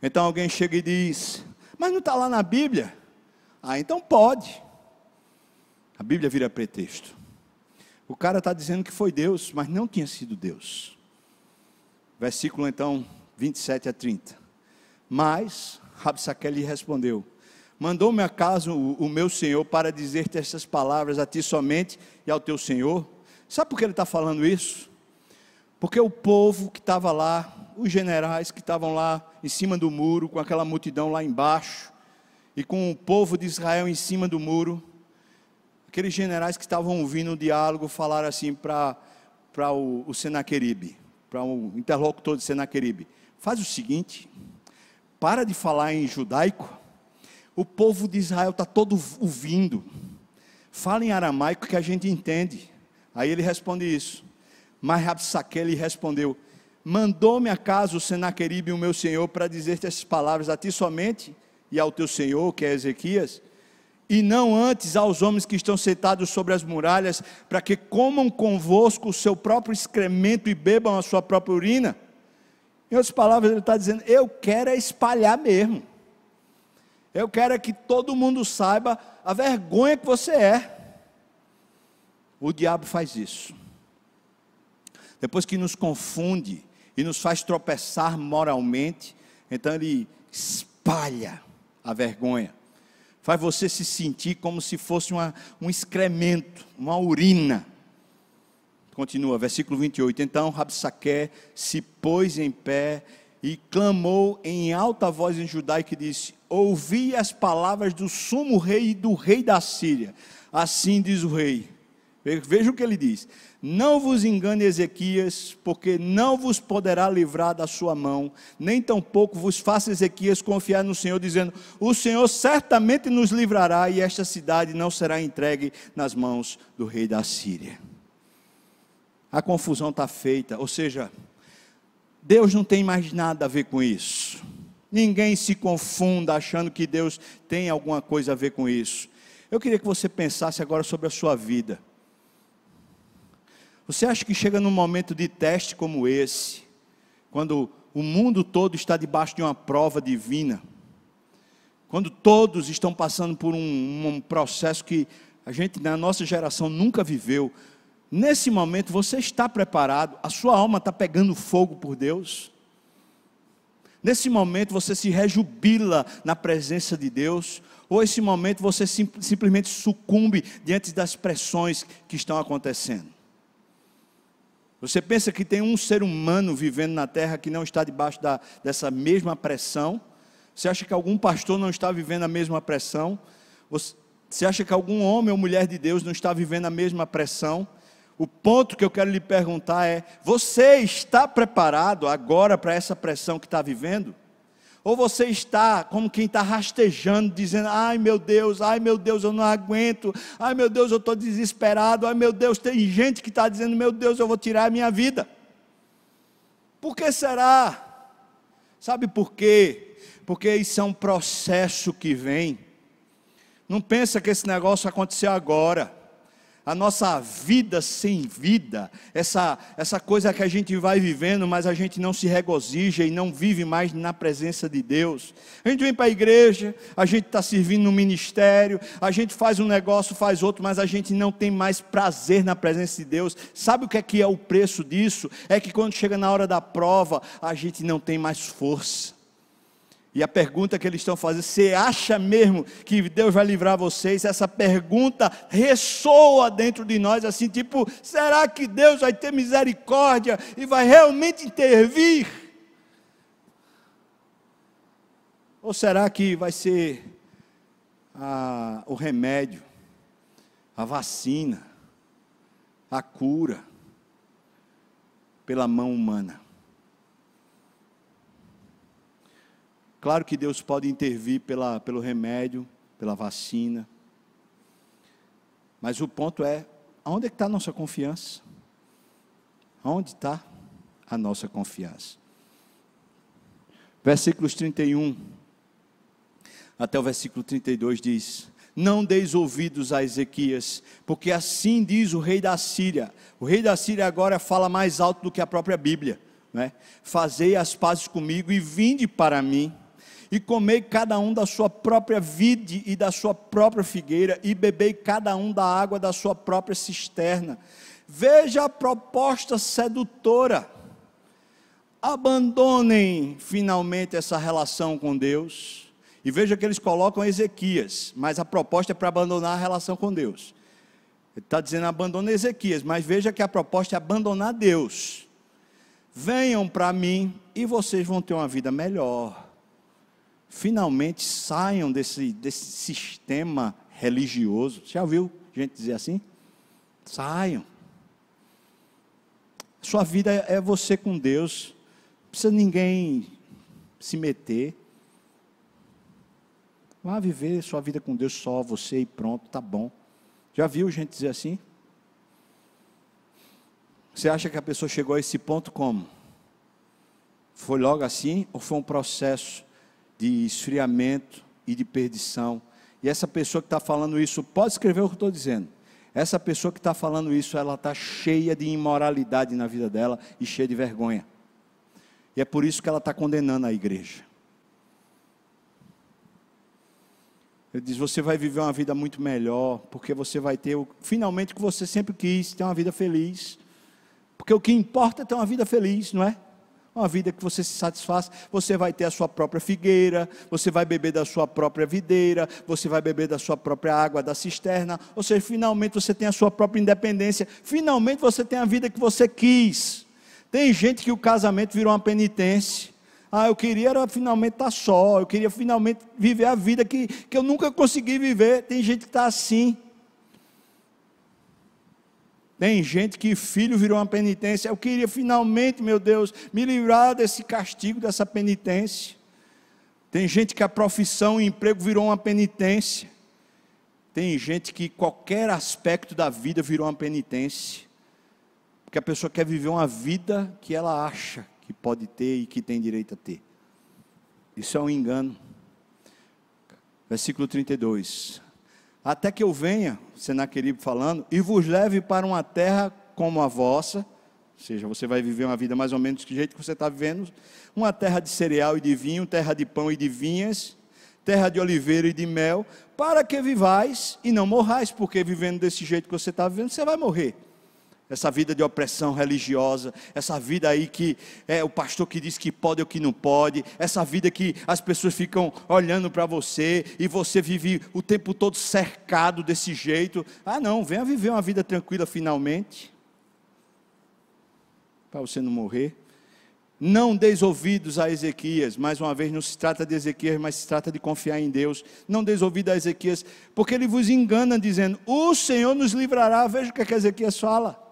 Então alguém chega e diz: Mas não está lá na Bíblia? Ah, então pode. A Bíblia vira pretexto. O cara está dizendo que foi Deus, mas não tinha sido Deus. Versículo então 27 a 30. Mas Rabsaque lhe respondeu: Mandou-me a casa o, o, meu senhor para dizer-te essas palavras a ti somente e ao teu senhor. Sabe por que ele está falando isso? Porque o povo que estava lá, os generais que estavam lá em cima do muro, com aquela multidão lá embaixo, e com o povo de Israel em cima do muro, aqueles generais que estavam ouvindo o diálogo falaram assim para o, o Senaqueribe, para o interlocutor de Senaqueribe: faz o seguinte, para de falar em judaico, o povo de Israel está todo ouvindo, fala em aramaico que a gente entende. Aí ele responde isso, mas Rabsaque lhe respondeu: Mandou-me a casa o Senaqueribe, o meu senhor, para dizer-te essas palavras a ti somente e ao teu senhor, que é Ezequias e não antes aos homens que estão sentados sobre as muralhas, para que comam convosco o seu próprio excremento e bebam a sua própria urina. Em outras palavras, ele está dizendo: Eu quero é espalhar mesmo. Eu quero é que todo mundo saiba a vergonha que você é. O diabo faz isso. Depois que nos confunde e nos faz tropeçar moralmente, então ele espalha a vergonha faz você se sentir como se fosse uma, um excremento, uma urina. Continua, versículo 28. Então Rabsaque se pôs em pé e clamou em alta voz em judaico e disse: Ouvi as palavras do sumo rei e do rei da Síria. Assim diz o rei. Veja o que ele diz: Não vos engane, Ezequias, porque não vos poderá livrar da sua mão, nem tampouco vos faça Ezequias confiar no Senhor, dizendo: O Senhor certamente nos livrará, e esta cidade não será entregue nas mãos do rei da Síria. A confusão está feita, ou seja, Deus não tem mais nada a ver com isso. Ninguém se confunda achando que Deus tem alguma coisa a ver com isso. Eu queria que você pensasse agora sobre a sua vida. Você acha que chega num momento de teste como esse, quando o mundo todo está debaixo de uma prova divina, quando todos estão passando por um, um processo que a gente na nossa geração nunca viveu, nesse momento você está preparado, a sua alma está pegando fogo por Deus. Nesse momento você se rejubila na presença de Deus, ou esse momento você sim, simplesmente sucumbe diante das pressões que estão acontecendo. Você pensa que tem um ser humano vivendo na terra que não está debaixo da, dessa mesma pressão? Você acha que algum pastor não está vivendo a mesma pressão? Você acha que algum homem ou mulher de Deus não está vivendo a mesma pressão? O ponto que eu quero lhe perguntar é: você está preparado agora para essa pressão que está vivendo? Ou você está como quem está rastejando, dizendo: ai meu Deus, ai meu Deus, eu não aguento, ai meu Deus, eu estou desesperado, ai meu Deus, tem gente que está dizendo: meu Deus, eu vou tirar a minha vida. Por que será? Sabe por quê? Porque isso é um processo que vem. Não pensa que esse negócio aconteceu agora a nossa vida sem vida, essa, essa coisa que a gente vai vivendo, mas a gente não se regozija e não vive mais na presença de Deus. A gente vem para a igreja, a gente está servindo no ministério, a gente faz um negócio, faz outro, mas a gente não tem mais prazer na presença de Deus. Sabe o que é que é o preço disso? É que quando chega na hora da prova, a gente não tem mais força. E a pergunta que eles estão fazendo, você acha mesmo que Deus vai livrar vocês? Essa pergunta ressoa dentro de nós, assim, tipo, será que Deus vai ter misericórdia e vai realmente intervir? Ou será que vai ser a, o remédio, a vacina, a cura pela mão humana? Claro que Deus pode intervir pela, pelo remédio, pela vacina. Mas o ponto é: aonde é está a nossa confiança? Aonde está a nossa confiança? Versículos 31 até o versículo 32 diz: Não deis ouvidos a Ezequias, porque assim diz o rei da Síria. O rei da Síria agora fala mais alto do que a própria Bíblia. Né? Fazei as pazes comigo e vinde para mim e comei cada um da sua própria vide e da sua própria figueira, e bebei cada um da água da sua própria cisterna. Veja a proposta sedutora. Abandonem finalmente essa relação com Deus. E veja que eles colocam Ezequias, mas a proposta é para abandonar a relação com Deus. Ele está dizendo abandona Ezequias, mas veja que a proposta é abandonar Deus. Venham para mim e vocês vão ter uma vida melhor finalmente saiam desse, desse sistema religioso. Já ouviu gente dizer assim? Saiam. Sua vida é você com Deus. Não precisa ninguém se meter. Vá viver sua vida com Deus só, você e pronto, tá bom. Já viu gente dizer assim? Você acha que a pessoa chegou a esse ponto como? Foi logo assim ou foi um processo de esfriamento e de perdição. E essa pessoa que está falando isso, pode escrever o que eu estou dizendo. Essa pessoa que está falando isso, ela está cheia de imoralidade na vida dela e cheia de vergonha. E é por isso que ela está condenando a igreja. Ele diz: você vai viver uma vida muito melhor, porque você vai ter o, finalmente o que você sempre quis, ter uma vida feliz. Porque o que importa é ter uma vida feliz, não é? Uma vida que você se satisfaz, você vai ter a sua própria figueira, você vai beber da sua própria videira, você vai beber da sua própria água da cisterna, ou seja, finalmente você tem a sua própria independência, finalmente você tem a vida que você quis. Tem gente que o casamento virou uma penitência. Ah, eu queria era finalmente estar só, eu queria finalmente viver a vida que, que eu nunca consegui viver. Tem gente que está assim. Tem gente que filho virou uma penitência. Eu queria finalmente, meu Deus, me livrar desse castigo, dessa penitência. Tem gente que a profissão e emprego virou uma penitência. Tem gente que qualquer aspecto da vida virou uma penitência. Porque a pessoa quer viver uma vida que ela acha que pode ter e que tem direito a ter. Isso é um engano. Versículo 32 até que eu venha, Senaqueribe falando, e vos leve para uma terra como a vossa, ou seja, você vai viver uma vida mais ou menos do jeito que você está vivendo, uma terra de cereal e de vinho, terra de pão e de vinhas, terra de oliveira e de mel, para que vivais e não morrais, porque vivendo desse jeito que você está vivendo, você vai morrer essa vida de opressão religiosa, essa vida aí que é o pastor que diz que pode ou que não pode, essa vida que as pessoas ficam olhando para você e você vive o tempo todo cercado desse jeito. Ah, não, venha viver uma vida tranquila finalmente, para você não morrer. Não deis ouvidos a Ezequias, mais uma vez, não se trata de Ezequias, mas se trata de confiar em Deus. Não deis ouvidos a Ezequias, porque ele vos engana dizendo: O Senhor nos livrará. Veja o que, é que Ezequias fala.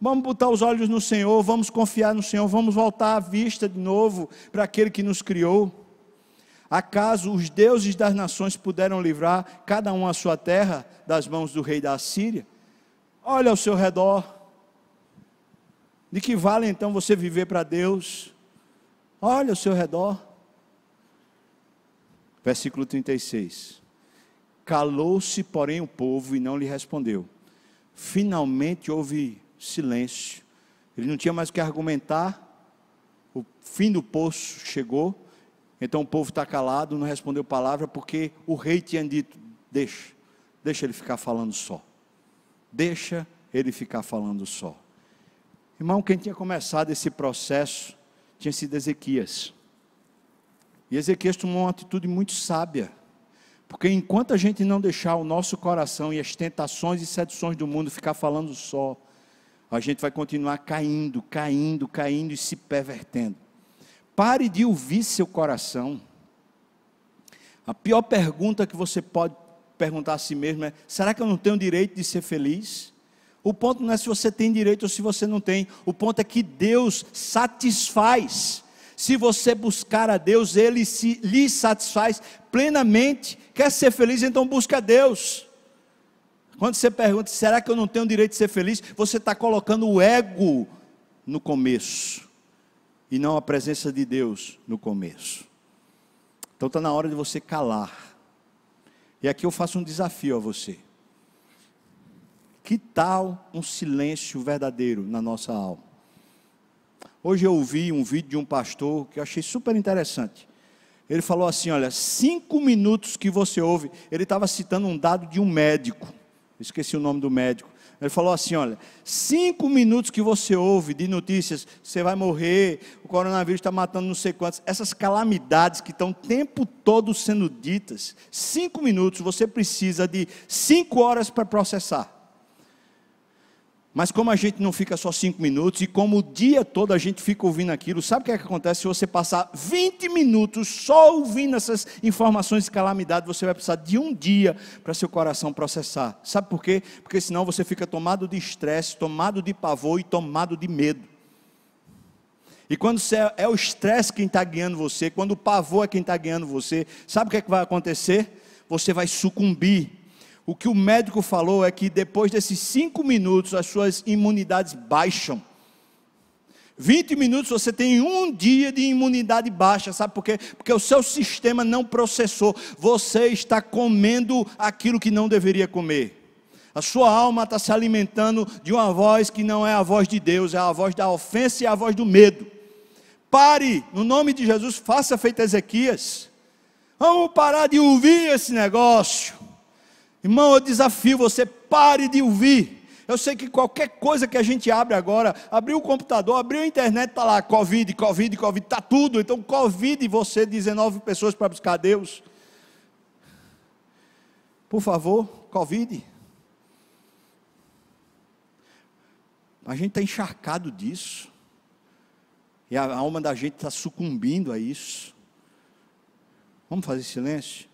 Vamos botar os olhos no Senhor, vamos confiar no Senhor, vamos voltar a vista de novo para aquele que nos criou. Acaso os deuses das nações puderam livrar cada um a sua terra das mãos do rei da Assíria? Olha ao seu redor. De que vale então você viver para Deus? Olha ao seu redor. Versículo 36. Calou-se, porém, o povo e não lhe respondeu. Finalmente houve silêncio. Ele não tinha mais o que argumentar. O fim do poço chegou então o povo está calado, não respondeu palavra, porque o rei tinha dito: deixa, deixa ele ficar falando só. Deixa ele ficar falando só. Irmão, quem tinha começado esse processo tinha sido Ezequias. E Ezequias tomou uma atitude muito sábia. Porque enquanto a gente não deixar o nosso coração e as tentações e seduções do mundo ficar falando só, a gente vai continuar caindo, caindo, caindo e se pervertendo. Pare de ouvir seu coração. A pior pergunta que você pode perguntar a si mesmo é: será que eu não tenho direito de ser feliz? O ponto não é se você tem direito ou se você não tem. O ponto é que Deus satisfaz. Se você buscar a Deus, Ele se, lhe satisfaz plenamente. Quer ser feliz, então busca a Deus. Quando você pergunta, será que eu não tenho direito de ser feliz? Você está colocando o ego no começo e não a presença de Deus no começo. Então está na hora de você calar. E aqui eu faço um desafio a você. Que tal um silêncio verdadeiro na nossa alma? Hoje eu ouvi um vídeo de um pastor que eu achei super interessante. Ele falou assim: olha, cinco minutos que você ouve. Ele estava citando um dado de um médico. Esqueci o nome do médico. Ele falou assim: olha, cinco minutos que você ouve de notícias, você vai morrer, o coronavírus está matando não sei quantos, essas calamidades que estão o tempo todo sendo ditas, cinco minutos, você precisa de cinco horas para processar. Mas como a gente não fica só cinco minutos, e como o dia todo a gente fica ouvindo aquilo, sabe o que, é que acontece? Se você passar 20 minutos só ouvindo essas informações de calamidade, você vai precisar de um dia para seu coração processar. Sabe por quê? Porque senão você fica tomado de estresse, tomado de pavor e tomado de medo. E quando é o estresse quem está guiando você, quando o pavor é quem está guiando você, sabe o que, é que vai acontecer? Você vai sucumbir o que o médico falou é que depois desses cinco minutos as suas imunidades baixam. 20 minutos você tem um dia de imunidade baixa, sabe por quê? Porque o seu sistema não processou. Você está comendo aquilo que não deveria comer. A sua alma está se alimentando de uma voz que não é a voz de Deus, é a voz da ofensa e a voz do medo. Pare, no nome de Jesus, faça feito Ezequias. Vamos parar de ouvir esse negócio. Irmão, eu desafio você, pare de ouvir. Eu sei que qualquer coisa que a gente abre agora, abriu o computador, abriu a internet, está lá, Covid, Covid, Covid, está tudo. Então, Covid você, 19 pessoas para buscar Deus. Por favor, Covid. A gente está encharcado disso. E a alma da gente está sucumbindo a isso. Vamos fazer silêncio?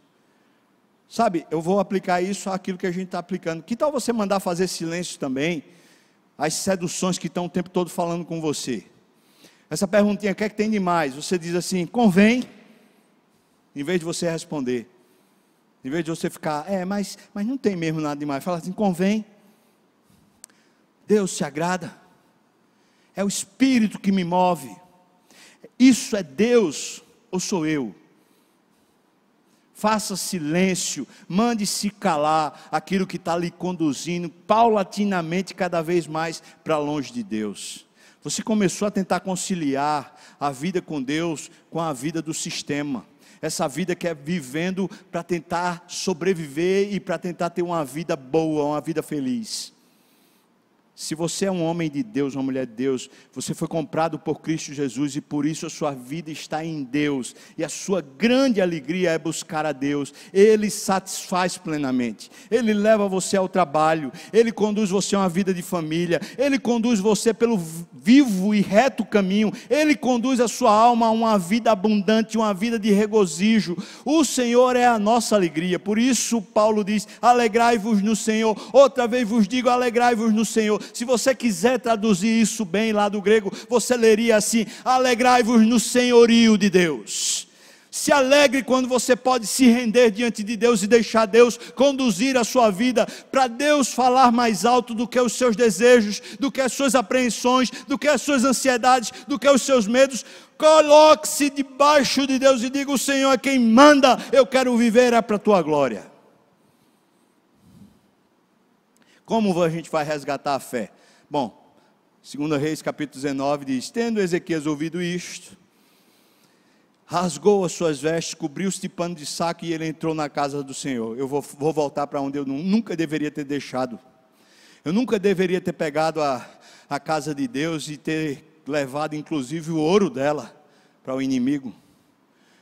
Sabe, eu vou aplicar isso àquilo que a gente está aplicando. Que tal você mandar fazer silêncio também às seduções que estão o tempo todo falando com você? Essa perguntinha, o que é que tem de mais? Você diz assim, convém, em vez de você responder. Em vez de você ficar, é, mas, mas não tem mesmo nada demais. Fala assim, convém. Deus se agrada. É o Espírito que me move. Isso é Deus ou sou eu? Faça silêncio, mande se calar aquilo que está lhe conduzindo paulatinamente cada vez mais para longe de Deus. Você começou a tentar conciliar a vida com Deus com a vida do sistema. Essa vida que é vivendo para tentar sobreviver e para tentar ter uma vida boa, uma vida feliz. Se você é um homem de Deus, uma mulher de Deus, você foi comprado por Cristo Jesus e por isso a sua vida está em Deus. E a sua grande alegria é buscar a Deus. Ele satisfaz plenamente. Ele leva você ao trabalho, ele conduz você a uma vida de família, ele conduz você pelo vivo e reto caminho, ele conduz a sua alma a uma vida abundante, uma vida de regozijo. O Senhor é a nossa alegria. Por isso Paulo diz: "Alegrai-vos no Senhor". Outra vez vos digo: alegrai-vos no Senhor Se você quiser traduzir isso bem lá do grego, você leria assim: alegrai-vos no senhorio de Deus. Se alegre quando você pode se render diante de Deus e deixar Deus conduzir a sua vida, para Deus falar mais alto do que os seus desejos, do que as suas apreensões, do que as suas ansiedades, do que os seus medos. Coloque-se debaixo de Deus e diga: O Senhor é quem manda, eu quero viver é para a tua glória. Como a gente vai resgatar a fé? Bom, 2 Reis capítulo 19 diz: Tendo Ezequias ouvido isto, rasgou as suas vestes, cobriu-se de pano de saco e ele entrou na casa do Senhor. Eu vou, vou voltar para onde eu nunca deveria ter deixado. Eu nunca deveria ter pegado a, a casa de Deus e ter levado inclusive o ouro dela para o inimigo.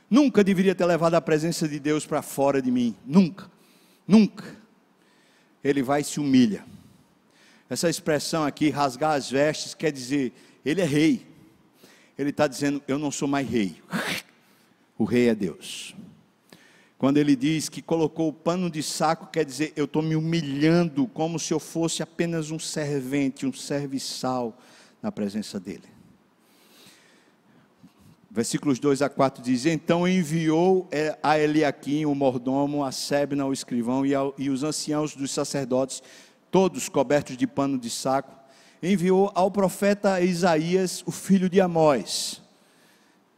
Nunca deveria ter levado a presença de Deus para fora de mim. Nunca. Nunca. Ele vai e se humilha. Essa expressão aqui, rasgar as vestes, quer dizer, ele é rei. Ele está dizendo, eu não sou mais rei. O rei é Deus. Quando ele diz que colocou o pano de saco, quer dizer, eu estou me humilhando como se eu fosse apenas um servente, um serviçal na presença dele. Versículos 2 a 4 diz: Então enviou é, a Eliaquim, o mordomo, a Sebna, o escrivão, e, e os anciãos dos sacerdotes, todos cobertos de pano de saco, enviou ao profeta Isaías, o filho de Amós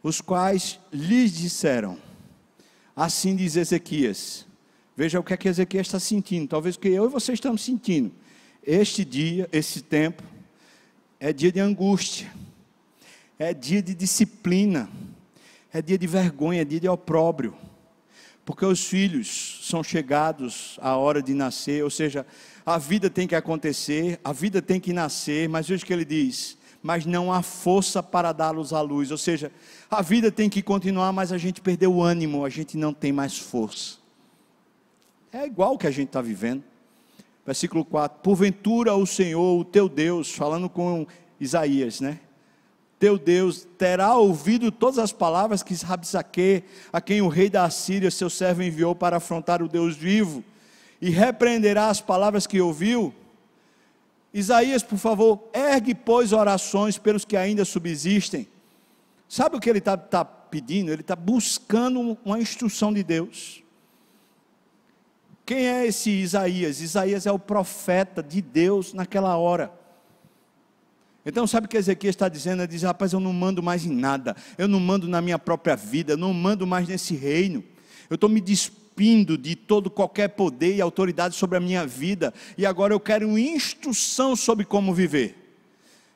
os quais lhes disseram: Assim diz Ezequias. Veja o que é que Ezequias está sentindo, talvez o que eu e você estamos sentindo. Este dia, esse tempo, é dia de angústia, é dia de disciplina, é dia de vergonha, é dia de opróbrio, porque os filhos são chegados à hora de nascer, ou seja, a vida tem que acontecer, a vida tem que nascer, mas veja o que ele diz: mas não há força para dá-los à luz. Ou seja, a vida tem que continuar, mas a gente perdeu o ânimo, a gente não tem mais força. É igual o que a gente está vivendo. Versículo 4: Porventura o Senhor, o teu Deus, falando com Isaías, né? Teu Deus terá ouvido todas as palavras que Rabsaque, a quem o rei da Assíria, seu servo, enviou para afrontar o Deus vivo, e repreenderá as palavras que ouviu Isaías, por favor, ergue, pois, orações pelos que ainda subsistem. Sabe o que ele está tá pedindo? Ele está buscando uma instrução de Deus. Quem é esse Isaías? Isaías é o profeta de Deus naquela hora. Então, sabe o que Ezequiel está dizendo? Ele diz: Rapaz, eu não mando mais em nada, eu não mando na minha própria vida, eu não mando mais nesse reino, eu estou me despindo de todo qualquer poder e autoridade sobre a minha vida, e agora eu quero instrução sobre como viver.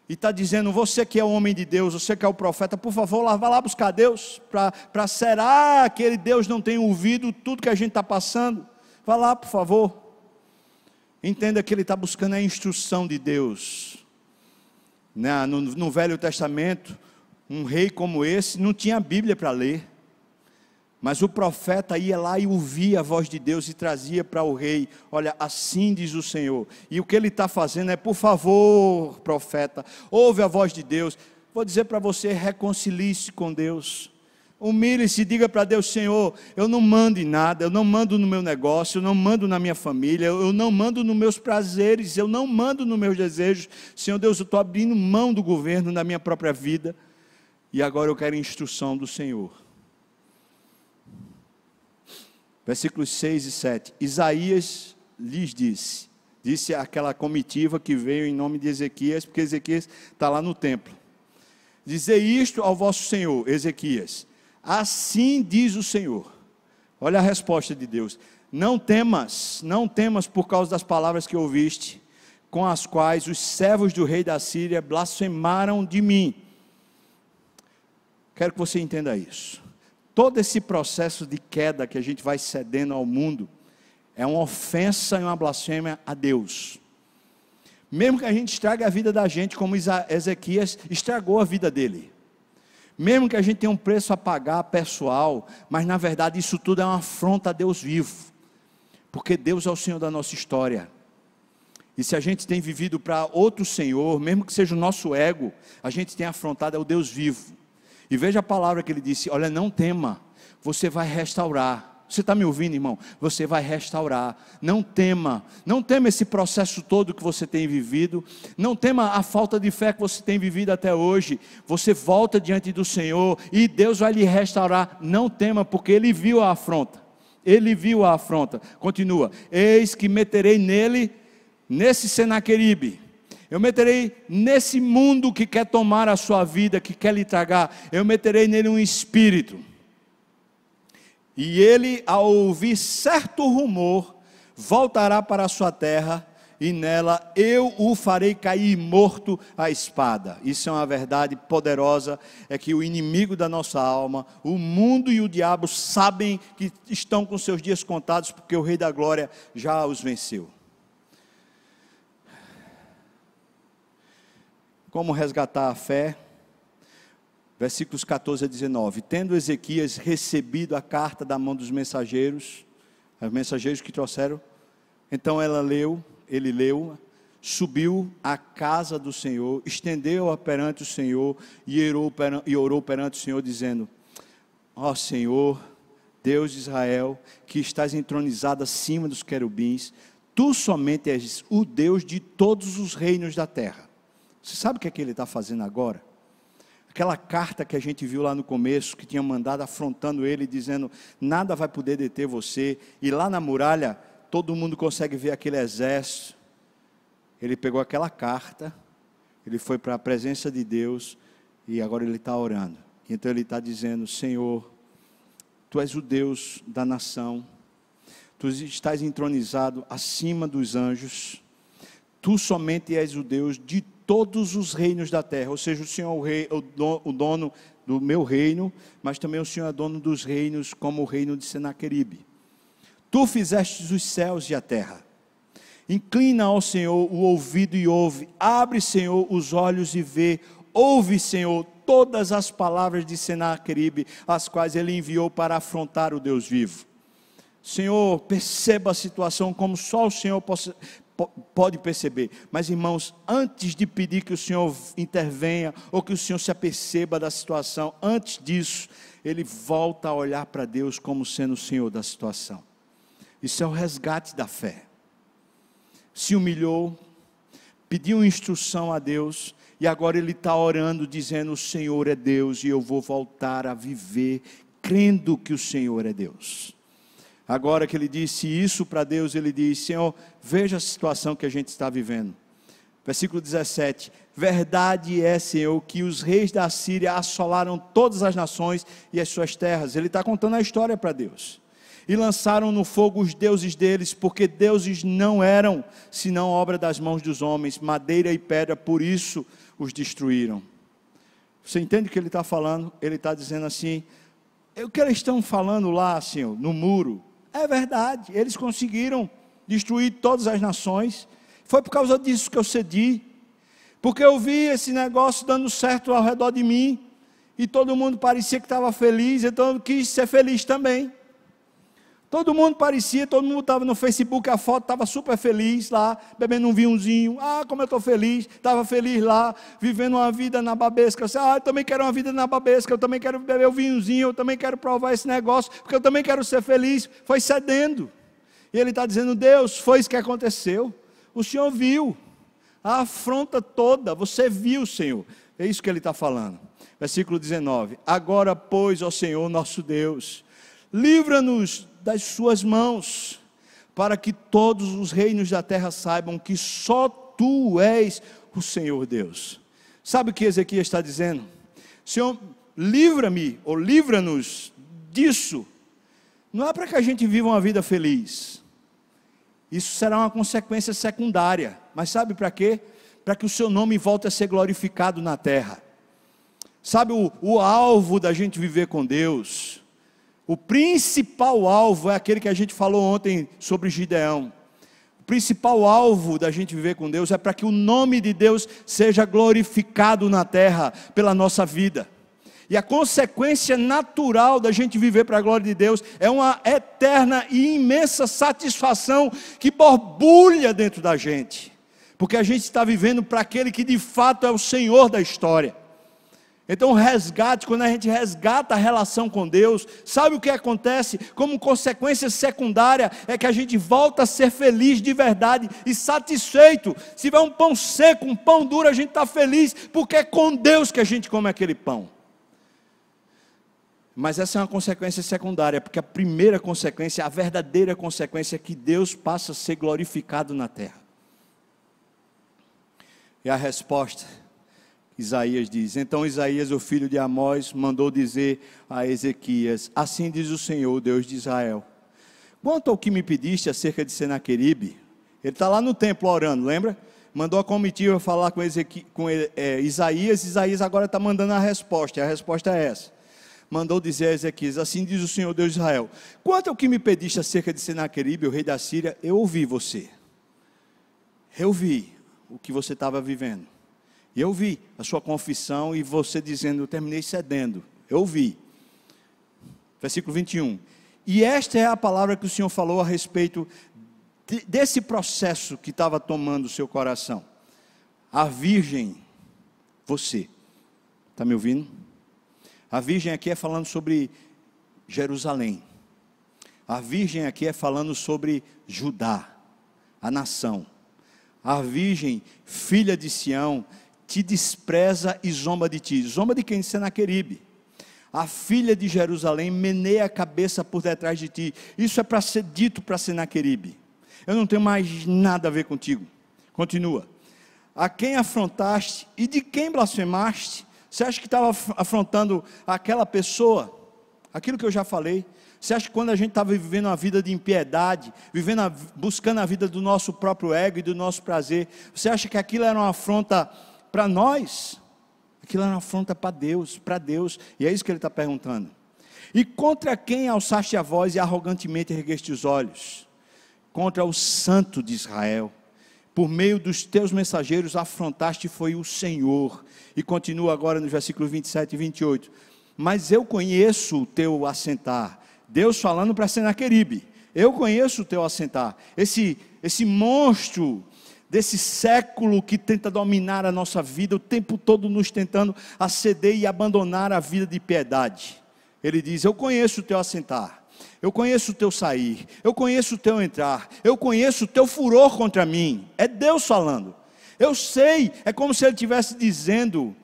E está dizendo, você que é o homem de Deus, você que é o profeta, por favor, lá, vá lá buscar Deus, para será que ele, Deus não tem ouvido tudo que a gente está passando? Vá lá, por favor. Entenda que ele está buscando a instrução de Deus. Né, no, no Velho Testamento, um rei como esse não tinha Bíblia para ler. Mas o profeta ia lá e ouvia a voz de Deus e trazia para o rei: Olha, assim diz o Senhor. E o que ele está fazendo é: Por favor, profeta, ouve a voz de Deus. Vou dizer para você: reconcilie-se com Deus. Humilhe-se diga para Deus: Senhor, eu não mando em nada, eu não mando no meu negócio, eu não mando na minha família, eu não mando nos meus prazeres, eu não mando nos meus desejos. Senhor Deus, eu estou abrindo mão do governo na minha própria vida. E agora eu quero instrução do Senhor versículos 6 e 7. Isaías lhes disse, disse aquela comitiva que veio em nome de Ezequias, porque Ezequias está lá no templo. Dizer isto ao vosso Senhor, Ezequias, assim diz o Senhor. Olha a resposta de Deus. Não temas, não temas por causa das palavras que ouviste, com as quais os servos do rei da Síria blasfemaram de mim. Quero que você entenda isso todo esse processo de queda que a gente vai cedendo ao mundo é uma ofensa e uma blasfêmia a Deus. Mesmo que a gente estrague a vida da gente, como Ezequias estragou a vida dele. Mesmo que a gente tenha um preço a pagar pessoal, mas na verdade isso tudo é uma afronta a Deus vivo. Porque Deus é o Senhor da nossa história. E se a gente tem vivido para outro Senhor, mesmo que seja o nosso ego, a gente tem afrontado ao Deus vivo. E veja a palavra que ele disse: Olha, não tema, você vai restaurar. Você está me ouvindo, irmão? Você vai restaurar. Não tema. Não tema esse processo todo que você tem vivido. Não tema a falta de fé que você tem vivido até hoje. Você volta diante do Senhor e Deus vai lhe restaurar. Não tema, porque Ele viu a afronta. Ele viu a afronta. Continua. Eis que meterei nele, nesse Senaqueribe. Eu meterei nesse mundo que quer tomar a sua vida, que quer lhe tragar. Eu meterei nele um espírito e ele, ao ouvir certo rumor, voltará para a sua terra, e nela eu o farei cair morto à espada. Isso é uma verdade poderosa, é que o inimigo da nossa alma, o mundo e o diabo sabem que estão com seus dias contados, porque o Rei da Glória já os venceu. Como resgatar a fé? Versículos 14 a 19. Tendo Ezequias recebido a carta da mão dos mensageiros, os mensageiros que trouxeram, então ela leu, ele leu, subiu à casa do Senhor, estendeu-a perante o Senhor e orou, perante, e orou perante o Senhor, dizendo: Ó oh, Senhor, Deus de Israel, que estás entronizado acima dos querubins, tu somente és o Deus de todos os reinos da terra. Você sabe o que é que ele está fazendo agora? Aquela carta que a gente viu lá no começo, que tinha mandado afrontando ele, dizendo: nada vai poder deter você. E lá na muralha, todo mundo consegue ver aquele exército. Ele pegou aquela carta, ele foi para a presença de Deus e agora ele está orando. Então ele está dizendo: Senhor, Tu és o Deus da nação, Tu estás entronizado acima dos anjos, Tu somente és o Deus de todos os reinos da terra. Ou seja, o Senhor é o, rei, o dono do meu reino, mas também o Senhor é dono dos reinos, como o reino de Senaqueribe. Tu fizestes os céus e a terra. Inclina ao Senhor o ouvido e ouve. Abre, Senhor, os olhos e vê. Ouve, Senhor, todas as palavras de Senaqueribe, as quais ele enviou para afrontar o Deus vivo. Senhor, perceba a situação como só o Senhor pode perceber. Mas, irmãos, antes de pedir que o Senhor intervenha, ou que o Senhor se aperceba da situação, antes disso, ele volta a olhar para Deus como sendo o Senhor da situação. Isso é o resgate da fé. Se humilhou, pediu instrução a Deus, e agora ele está orando, dizendo: O Senhor é Deus, e eu vou voltar a viver crendo que o Senhor é Deus. Agora que ele disse isso para Deus, ele diz: Senhor, veja a situação que a gente está vivendo. Versículo 17: Verdade é, Senhor, que os reis da Síria assolaram todas as nações e as suas terras. Ele está contando a história para Deus. E lançaram no fogo os deuses deles, porque deuses não eram, senão obra das mãos dos homens, madeira e pedra, por isso os destruíram. Você entende o que ele está falando? Ele está dizendo assim: o que eles estão falando lá, Senhor, no muro, é verdade, eles conseguiram destruir todas as nações. Foi por causa disso que eu cedi. Porque eu vi esse negócio dando certo ao redor de mim. E todo mundo parecia que estava feliz, então eu quis ser feliz também. Todo mundo parecia, todo mundo estava no Facebook, a foto estava super feliz lá, bebendo um vinhozinho. Ah, como eu estou feliz, estava feliz lá, vivendo uma vida na babesca. Eu disse, ah, eu também quero uma vida na babesca, eu também quero beber o um vinhozinho, eu também quero provar esse negócio, porque eu também quero ser feliz. Foi cedendo. E ele está dizendo, Deus, foi isso que aconteceu. O Senhor viu a afronta toda, você viu, Senhor. É isso que ele está falando. Versículo 19: Agora, pois, ó Senhor nosso Deus, livra-nos das suas mãos, para que todos os reinos da terra saibam que só tu és o Senhor Deus. Sabe o que Ezequiel está dizendo? Senhor, livra-me ou livra-nos disso. Não é para que a gente viva uma vida feliz. Isso será uma consequência secundária. Mas sabe para quê? Para que o seu nome volte a ser glorificado na terra. Sabe o, o alvo da gente viver com Deus? O principal alvo é aquele que a gente falou ontem sobre Gideão. O principal alvo da gente viver com Deus é para que o nome de Deus seja glorificado na terra pela nossa vida. E a consequência natural da gente viver para a glória de Deus é uma eterna e imensa satisfação que borbulha dentro da gente, porque a gente está vivendo para aquele que de fato é o Senhor da história. Então, o resgate, quando a gente resgata a relação com Deus, sabe o que acontece? Como consequência secundária, é que a gente volta a ser feliz de verdade e satisfeito. Se tiver um pão seco, um pão duro, a gente está feliz, porque é com Deus que a gente come aquele pão. Mas essa é uma consequência secundária, porque a primeira consequência, a verdadeira consequência é que Deus passa a ser glorificado na terra. E a resposta Isaías diz: Então Isaías, o filho de Amós, mandou dizer a Ezequias: Assim diz o Senhor, Deus de Israel: Quanto ao que me pediste acerca de Senaqueribe, ele está lá no templo orando, lembra? Mandou a comitiva falar com, Ezequi, com é, Isaías, Isaías agora está mandando a resposta, e a resposta é essa. Mandou dizer a Ezequias: Assim diz o Senhor Deus de Israel: Quanto ao que me pediste acerca de Senaqueribe, o rei da Síria, eu ouvi você. Eu vi o que você estava vivendo. E eu vi a sua confissão e você dizendo, eu terminei cedendo. Eu vi. Versículo 21. E esta é a palavra que o Senhor falou a respeito de, desse processo que estava tomando o seu coração. A virgem, você, está me ouvindo? A virgem aqui é falando sobre Jerusalém. A virgem aqui é falando sobre Judá, a nação. A virgem, filha de Sião, te despreza e zomba de ti. Zomba de quem? De Senaqueribe. A filha de Jerusalém meneia a cabeça por detrás de ti. Isso é para ser dito para Senaqueribe. Eu não tenho mais nada a ver contigo. Continua. A quem afrontaste e de quem blasfemaste? Você acha que estava afrontando aquela pessoa? Aquilo que eu já falei. Você acha que quando a gente estava vivendo uma vida de impiedade, vivendo a, buscando a vida do nosso próprio ego e do nosso prazer, você acha que aquilo era uma afronta para nós, aquilo era uma afronta para Deus, para Deus, e é isso que ele está perguntando. E contra quem alçaste a voz e arrogantemente ergueste os olhos? Contra o santo de Israel. Por meio dos teus mensageiros afrontaste foi o Senhor. E continua agora no versículo 27 e 28. Mas eu conheço o teu assentar. Deus falando para Senaqueribe. Eu conheço o teu assentar. Esse, esse monstro desse século que tenta dominar a nossa vida, o tempo todo nos tentando aceder e abandonar a vida de piedade. Ele diz: Eu conheço o teu assentar, eu conheço o teu sair, eu conheço o teu entrar, eu conheço o teu furor contra mim. É Deus falando. Eu sei, é como se ele estivesse dizendo: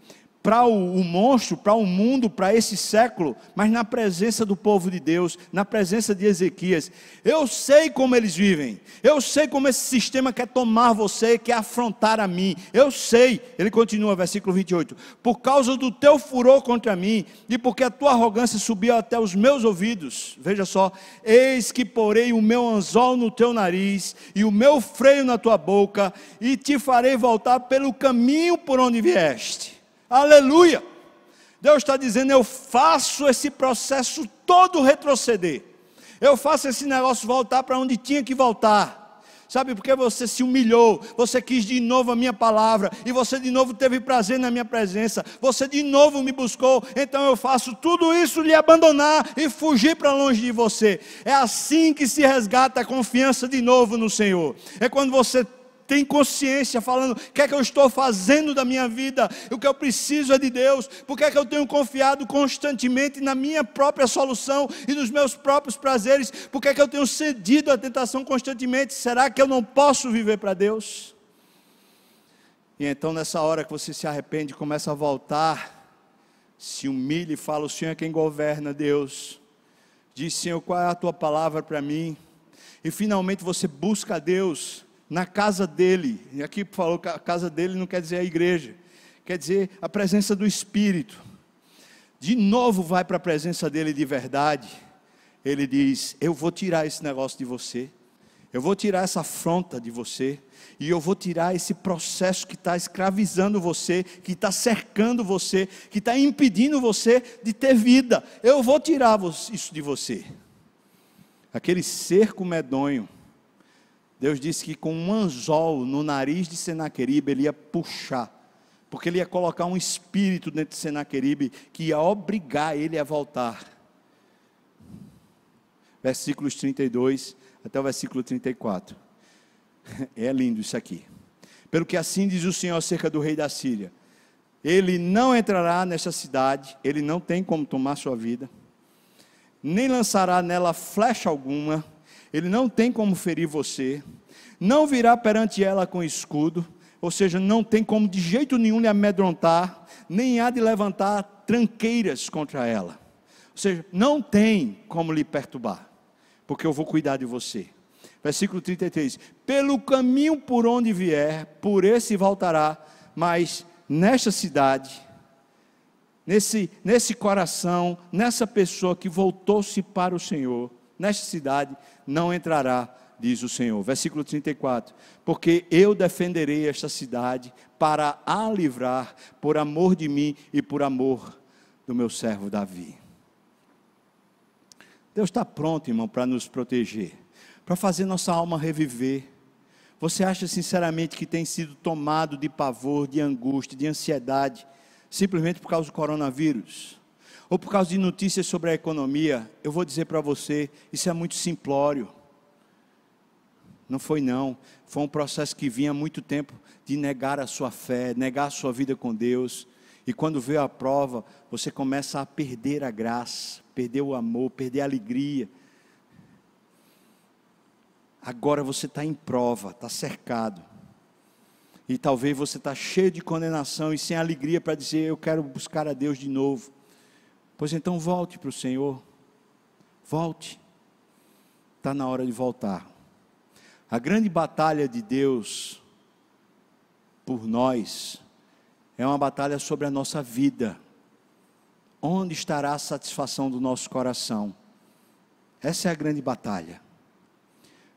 para o, o, monstro, para o mundo, para esse século, mas na presença do povo de Deus, na presença de Ezequias. Eu sei como eles vivem, eu sei como esse sistema quer tomar você, quer afrontar a mim. Eu sei, ele continua, versículo 28, por causa do teu furor contra mim, e porque a tua arrogância subiu até os meus ouvidos. Veja só, eis que porei o meu anzol no teu nariz, e o meu freio na tua boca, e te farei voltar pelo caminho por onde vieste. Aleluia! Deus está dizendo: eu faço esse processo todo retroceder. Eu faço esse negócio voltar para onde tinha que voltar. Sabe porque você se humilhou, você quis de novo a minha palavra, e você de novo teve prazer na minha presença, você de novo me buscou, então eu faço tudo isso lhe abandonar e fugir para longe de você. É assim que se resgata a confiança de novo no Senhor. É quando você tem consciência, falando: o que é que eu estou fazendo da minha vida? O que eu preciso é de Deus. Por que é que eu tenho confiado constantemente na minha própria solução e nos meus próprios prazeres? Por que é que eu tenho cedido à tentação constantemente? Será que eu não posso viver para Deus? E então, nessa hora que você se arrepende, começa a voltar, se humilha e fala: O Senhor é quem governa, Deus. Diz, Senhor, qual é a tua palavra para mim? E finalmente você busca a Deus na casa dele. E aqui falou que a casa dele não quer dizer a igreja, quer dizer a presença do Espírito. De novo vai para a presença dele de verdade. Ele diz: Eu vou tirar esse negócio de você, eu vou tirar essa afronta de você, e eu vou tirar esse processo que está escravizando você, que está cercando você, que está impedindo você de ter vida. Eu vou tirar isso de você. Aquele cerco medonho Deus disse que com um anzol no nariz de Senaqueribe ele ia puxar, porque ele ia colocar um espírito dentro de Senaqueribe que ia obrigar ele a voltar. Versículos 32 até o versículo 34. É lindo isso aqui. Pelo que assim diz o Senhor acerca do rei da Síria: ele não entrará nesta cidade, ele não tem como tomar sua vida, nem lançará nela flecha alguma, ele não tem como ferir você, não virá perante ela com escudo, ou seja, não tem como de jeito nenhum lhe amedrontar, nem há de levantar tranqueiras contra ela. Ou seja, não tem como lhe perturbar, porque eu vou cuidar de você. Versículo 33: Pelo caminho por onde vier, por esse voltará, mas nesta cidade, nesse, nesse coração, nessa pessoa que voltou-se para o Senhor, nesta cidade não entrará, diz o Senhor. Versículo 34: Porque eu defenderei esta cidade para a livrar, por amor de mim e por amor do meu servo Davi. Deus está pronto, irmão, para nos proteger, para fazer nossa alma reviver você acha sinceramente que tem sido tomado de pavor, de angústia, de ansiedade, simplesmente por causa do coronavírus? Ou por causa de notícias sobre a economia? Eu vou dizer para você, isso é muito simplório. Não foi não, foi um processo que vinha há muito tempo de negar a sua fé, negar a sua vida com Deus. E quando veio a prova, você começa a perder a graça, perder o amor, perder a alegria Agora você está em prova, está cercado. E talvez você está cheio de condenação e sem alegria para dizer: Eu quero buscar a Deus de novo. Pois então volte para o Senhor. Volte. Está na hora de voltar. A grande batalha de Deus por nós é uma batalha sobre a nossa vida. Onde estará a satisfação do nosso coração? Essa é a grande batalha.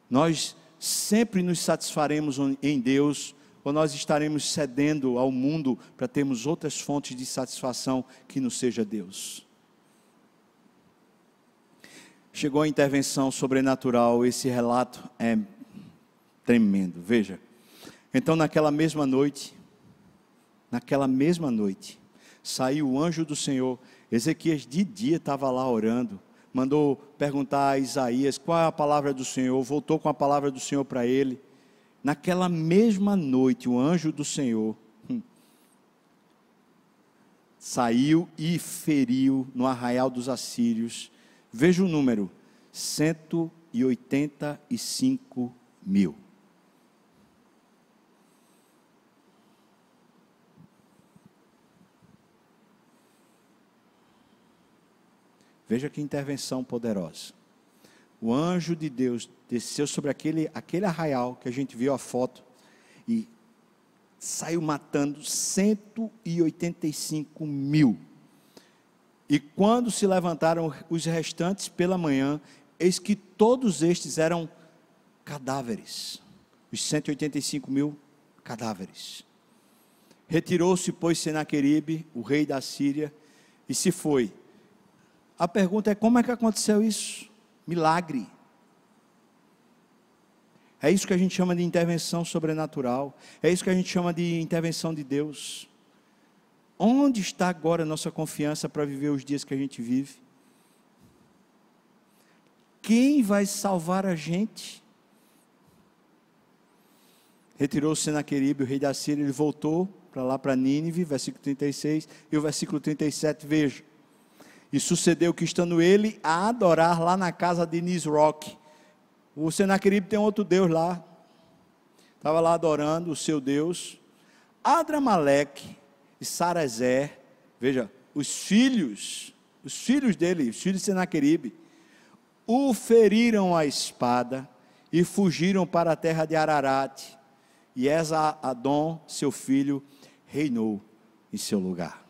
Nós sempre nos satisfaremos em Deus ou nós estaremos cedendo ao mundo para termos outras fontes de satisfação que não seja Deus. Chegou a intervenção sobrenatural, esse relato é tremendo. Veja. Então, naquela mesma noite, naquela mesma noite, saiu o anjo do Senhor. Ezequias de dia estava lá orando mandou perguntar a Isaías qual é a palavra do Senhor, voltou com a palavra do Senhor para ele. Naquela mesma noite, o anjo do Senhor hum, saiu e feriu no arraial dos assírios. Veja o número: 185 mil. Veja que intervenção poderosa. O anjo de Deus desceu sobre aquele, aquele arraial que a gente viu a foto e saiu matando 185 mil. E quando se levantaram os restantes pela manhã, eis que todos estes eram cadáveres. Os 185 mil cadáveres. Retirou-se, pois, Senaqueribe, o rei da Síria, e se foi a pergunta é: como é que aconteceu isso? Milagre. É isso que a gente chama de intervenção sobrenatural. É isso que a gente chama de intervenção de Deus. Onde está agora a nossa confiança para viver os dias que a gente vive? Quem vai salvar a gente? Retirou-se Senaqueribe, o rei da Síria, ele voltou para lá para Nínive, versículo 36, e o versículo 37, veja. E sucedeu que, estando ele a adorar lá na casa de Nisroch, o Senaqueribe tem outro Deus lá, estava lá adorando o seu Deus, Adramaleque e Sarazé, veja, os filhos, os filhos dele, os filhos de Senaqueribe, o feriram a espada e fugiram para a terra de Ararat, e Esa Adon, seu filho, reinou em seu lugar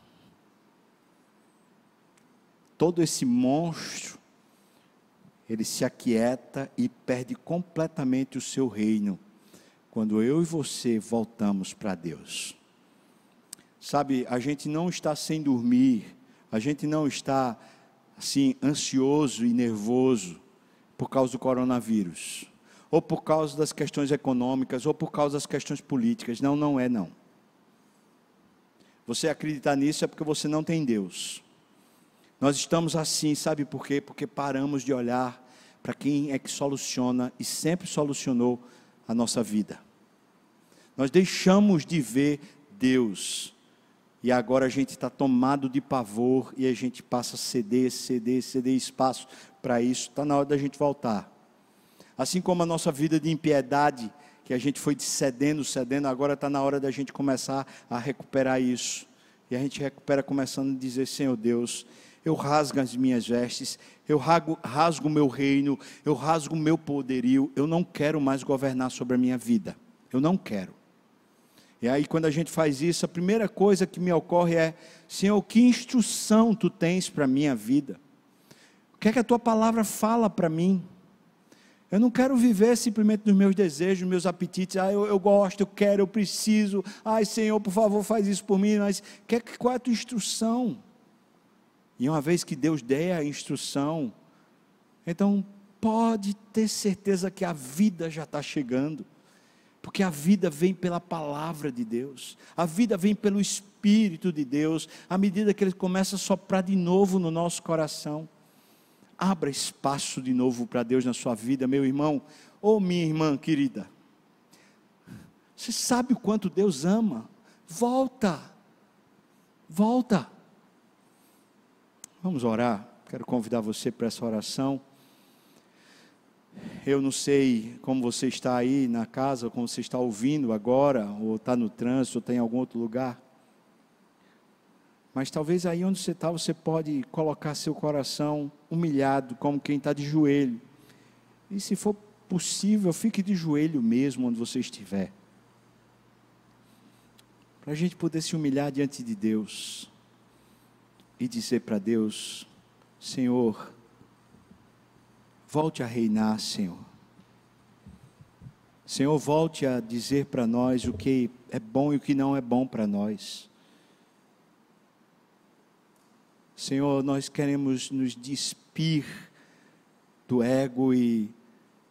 todo esse monstro, ele se aquieta e perde completamente o seu reino, quando eu e você voltamos para Deus. Sabe, a gente não está sem dormir, a gente não está assim ansioso e nervoso por causa do coronavírus, ou por causa das questões econômicas, ou por causa das questões políticas. Não, não é não. Você acreditar nisso é porque você não tem Deus. Nós estamos assim, sabe por quê? Porque paramos de olhar para quem é que soluciona e sempre solucionou a nossa vida. Nós deixamos de ver Deus E agora a gente está tomado de pavor e a gente passa a ceder, ceder, ceder espaço para isso. Está na hora da gente voltar. Assim como a nossa vida de impiedade, que a gente foi cedendo, cedendo, agora está na hora da gente começar a recuperar isso. E a gente recupera começando a dizer: Senhor Deus, eu rasgo as minhas vestes, eu rasgo o meu reino, eu rasgo o meu poderio, eu não quero mais governar sobre a minha vida. Eu não quero. E aí, quando a gente faz isso, a primeira coisa que me ocorre é: Senhor, que instrução tu tens para a minha vida? O que é que a tua palavra fala para mim? Eu não quero viver simplesmente dos meus desejos, meus apetites. Ah, eu, eu, gosto, eu quero, eu preciso. Ai, Senhor, por favor, faz isso por mim. Mas que, qual é a tua instrução? E uma vez que Deus der a instrução, então pode ter certeza que a vida já está chegando. Porque a vida vem pela palavra de Deus, a vida vem pelo Espírito de Deus, à medida que Ele começa a soprar de novo no nosso coração. Abra espaço de novo para Deus na sua vida, meu irmão ou minha irmã querida. Você sabe o quanto Deus ama? Volta, volta. Vamos orar. Quero convidar você para essa oração. Eu não sei como você está aí na casa, como você está ouvindo agora, ou está no trânsito, ou está em algum outro lugar. Mas talvez aí onde você está, você pode colocar seu coração humilhado, como quem está de joelho. E se for possível, fique de joelho mesmo onde você estiver. Para a gente poder se humilhar diante de Deus e dizer para Deus: Senhor, volte a reinar, Senhor. Senhor, volte a dizer para nós o que é bom e o que não é bom para nós. Senhor, nós queremos nos despir do ego e,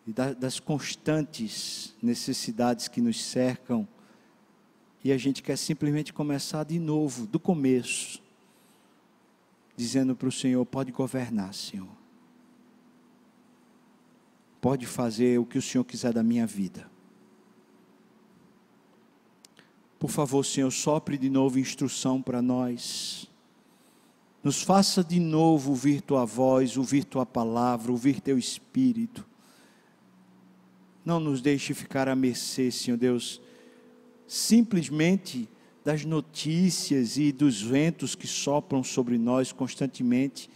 e da, das constantes necessidades que nos cercam, e a gente quer simplesmente começar de novo, do começo, dizendo para o Senhor: pode governar, Senhor, pode fazer o que o Senhor quiser da minha vida. Por favor, Senhor, sopre de novo instrução para nós nos faça de novo ouvir tua voz, ouvir tua palavra, ouvir teu espírito. Não nos deixe ficar à mercê, Senhor Deus, simplesmente das notícias e dos ventos que sopram sobre nós constantemente.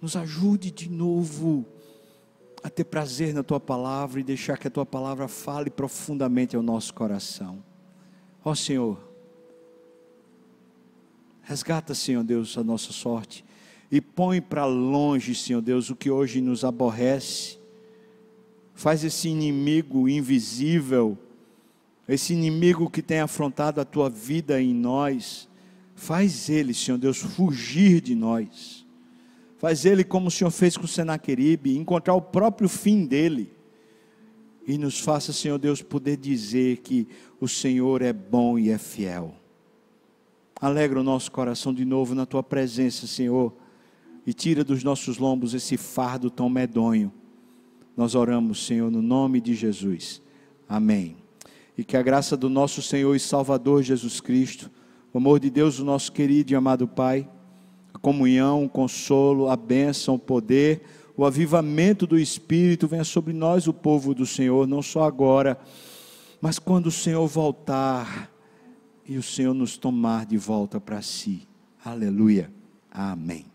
Nos ajude de novo a ter prazer na tua palavra e deixar que a tua palavra fale profundamente ao nosso coração. Ó Senhor, Resgata, Senhor Deus, a nossa sorte e põe para longe, Senhor Deus, o que hoje nos aborrece. Faz esse inimigo invisível, esse inimigo que tem afrontado a tua vida em nós, faz ele, Senhor Deus, fugir de nós. Faz ele como o Senhor fez com Senaqueribe, encontrar o próprio fim dele. E nos faça, Senhor Deus, poder dizer que o Senhor é bom e é fiel. Alegra o nosso coração de novo na tua presença, Senhor, e tira dos nossos lombos esse fardo tão medonho. Nós oramos, Senhor, no nome de Jesus. Amém. E que a graça do nosso Senhor e Salvador Jesus Cristo, o amor de Deus, o nosso querido e amado Pai, a comunhão, o consolo, a bênção, o poder, o avivamento do Espírito venha sobre nós, o povo do Senhor, não só agora, mas quando o Senhor voltar e o Senhor nos tomar de volta para si. Aleluia. Amém.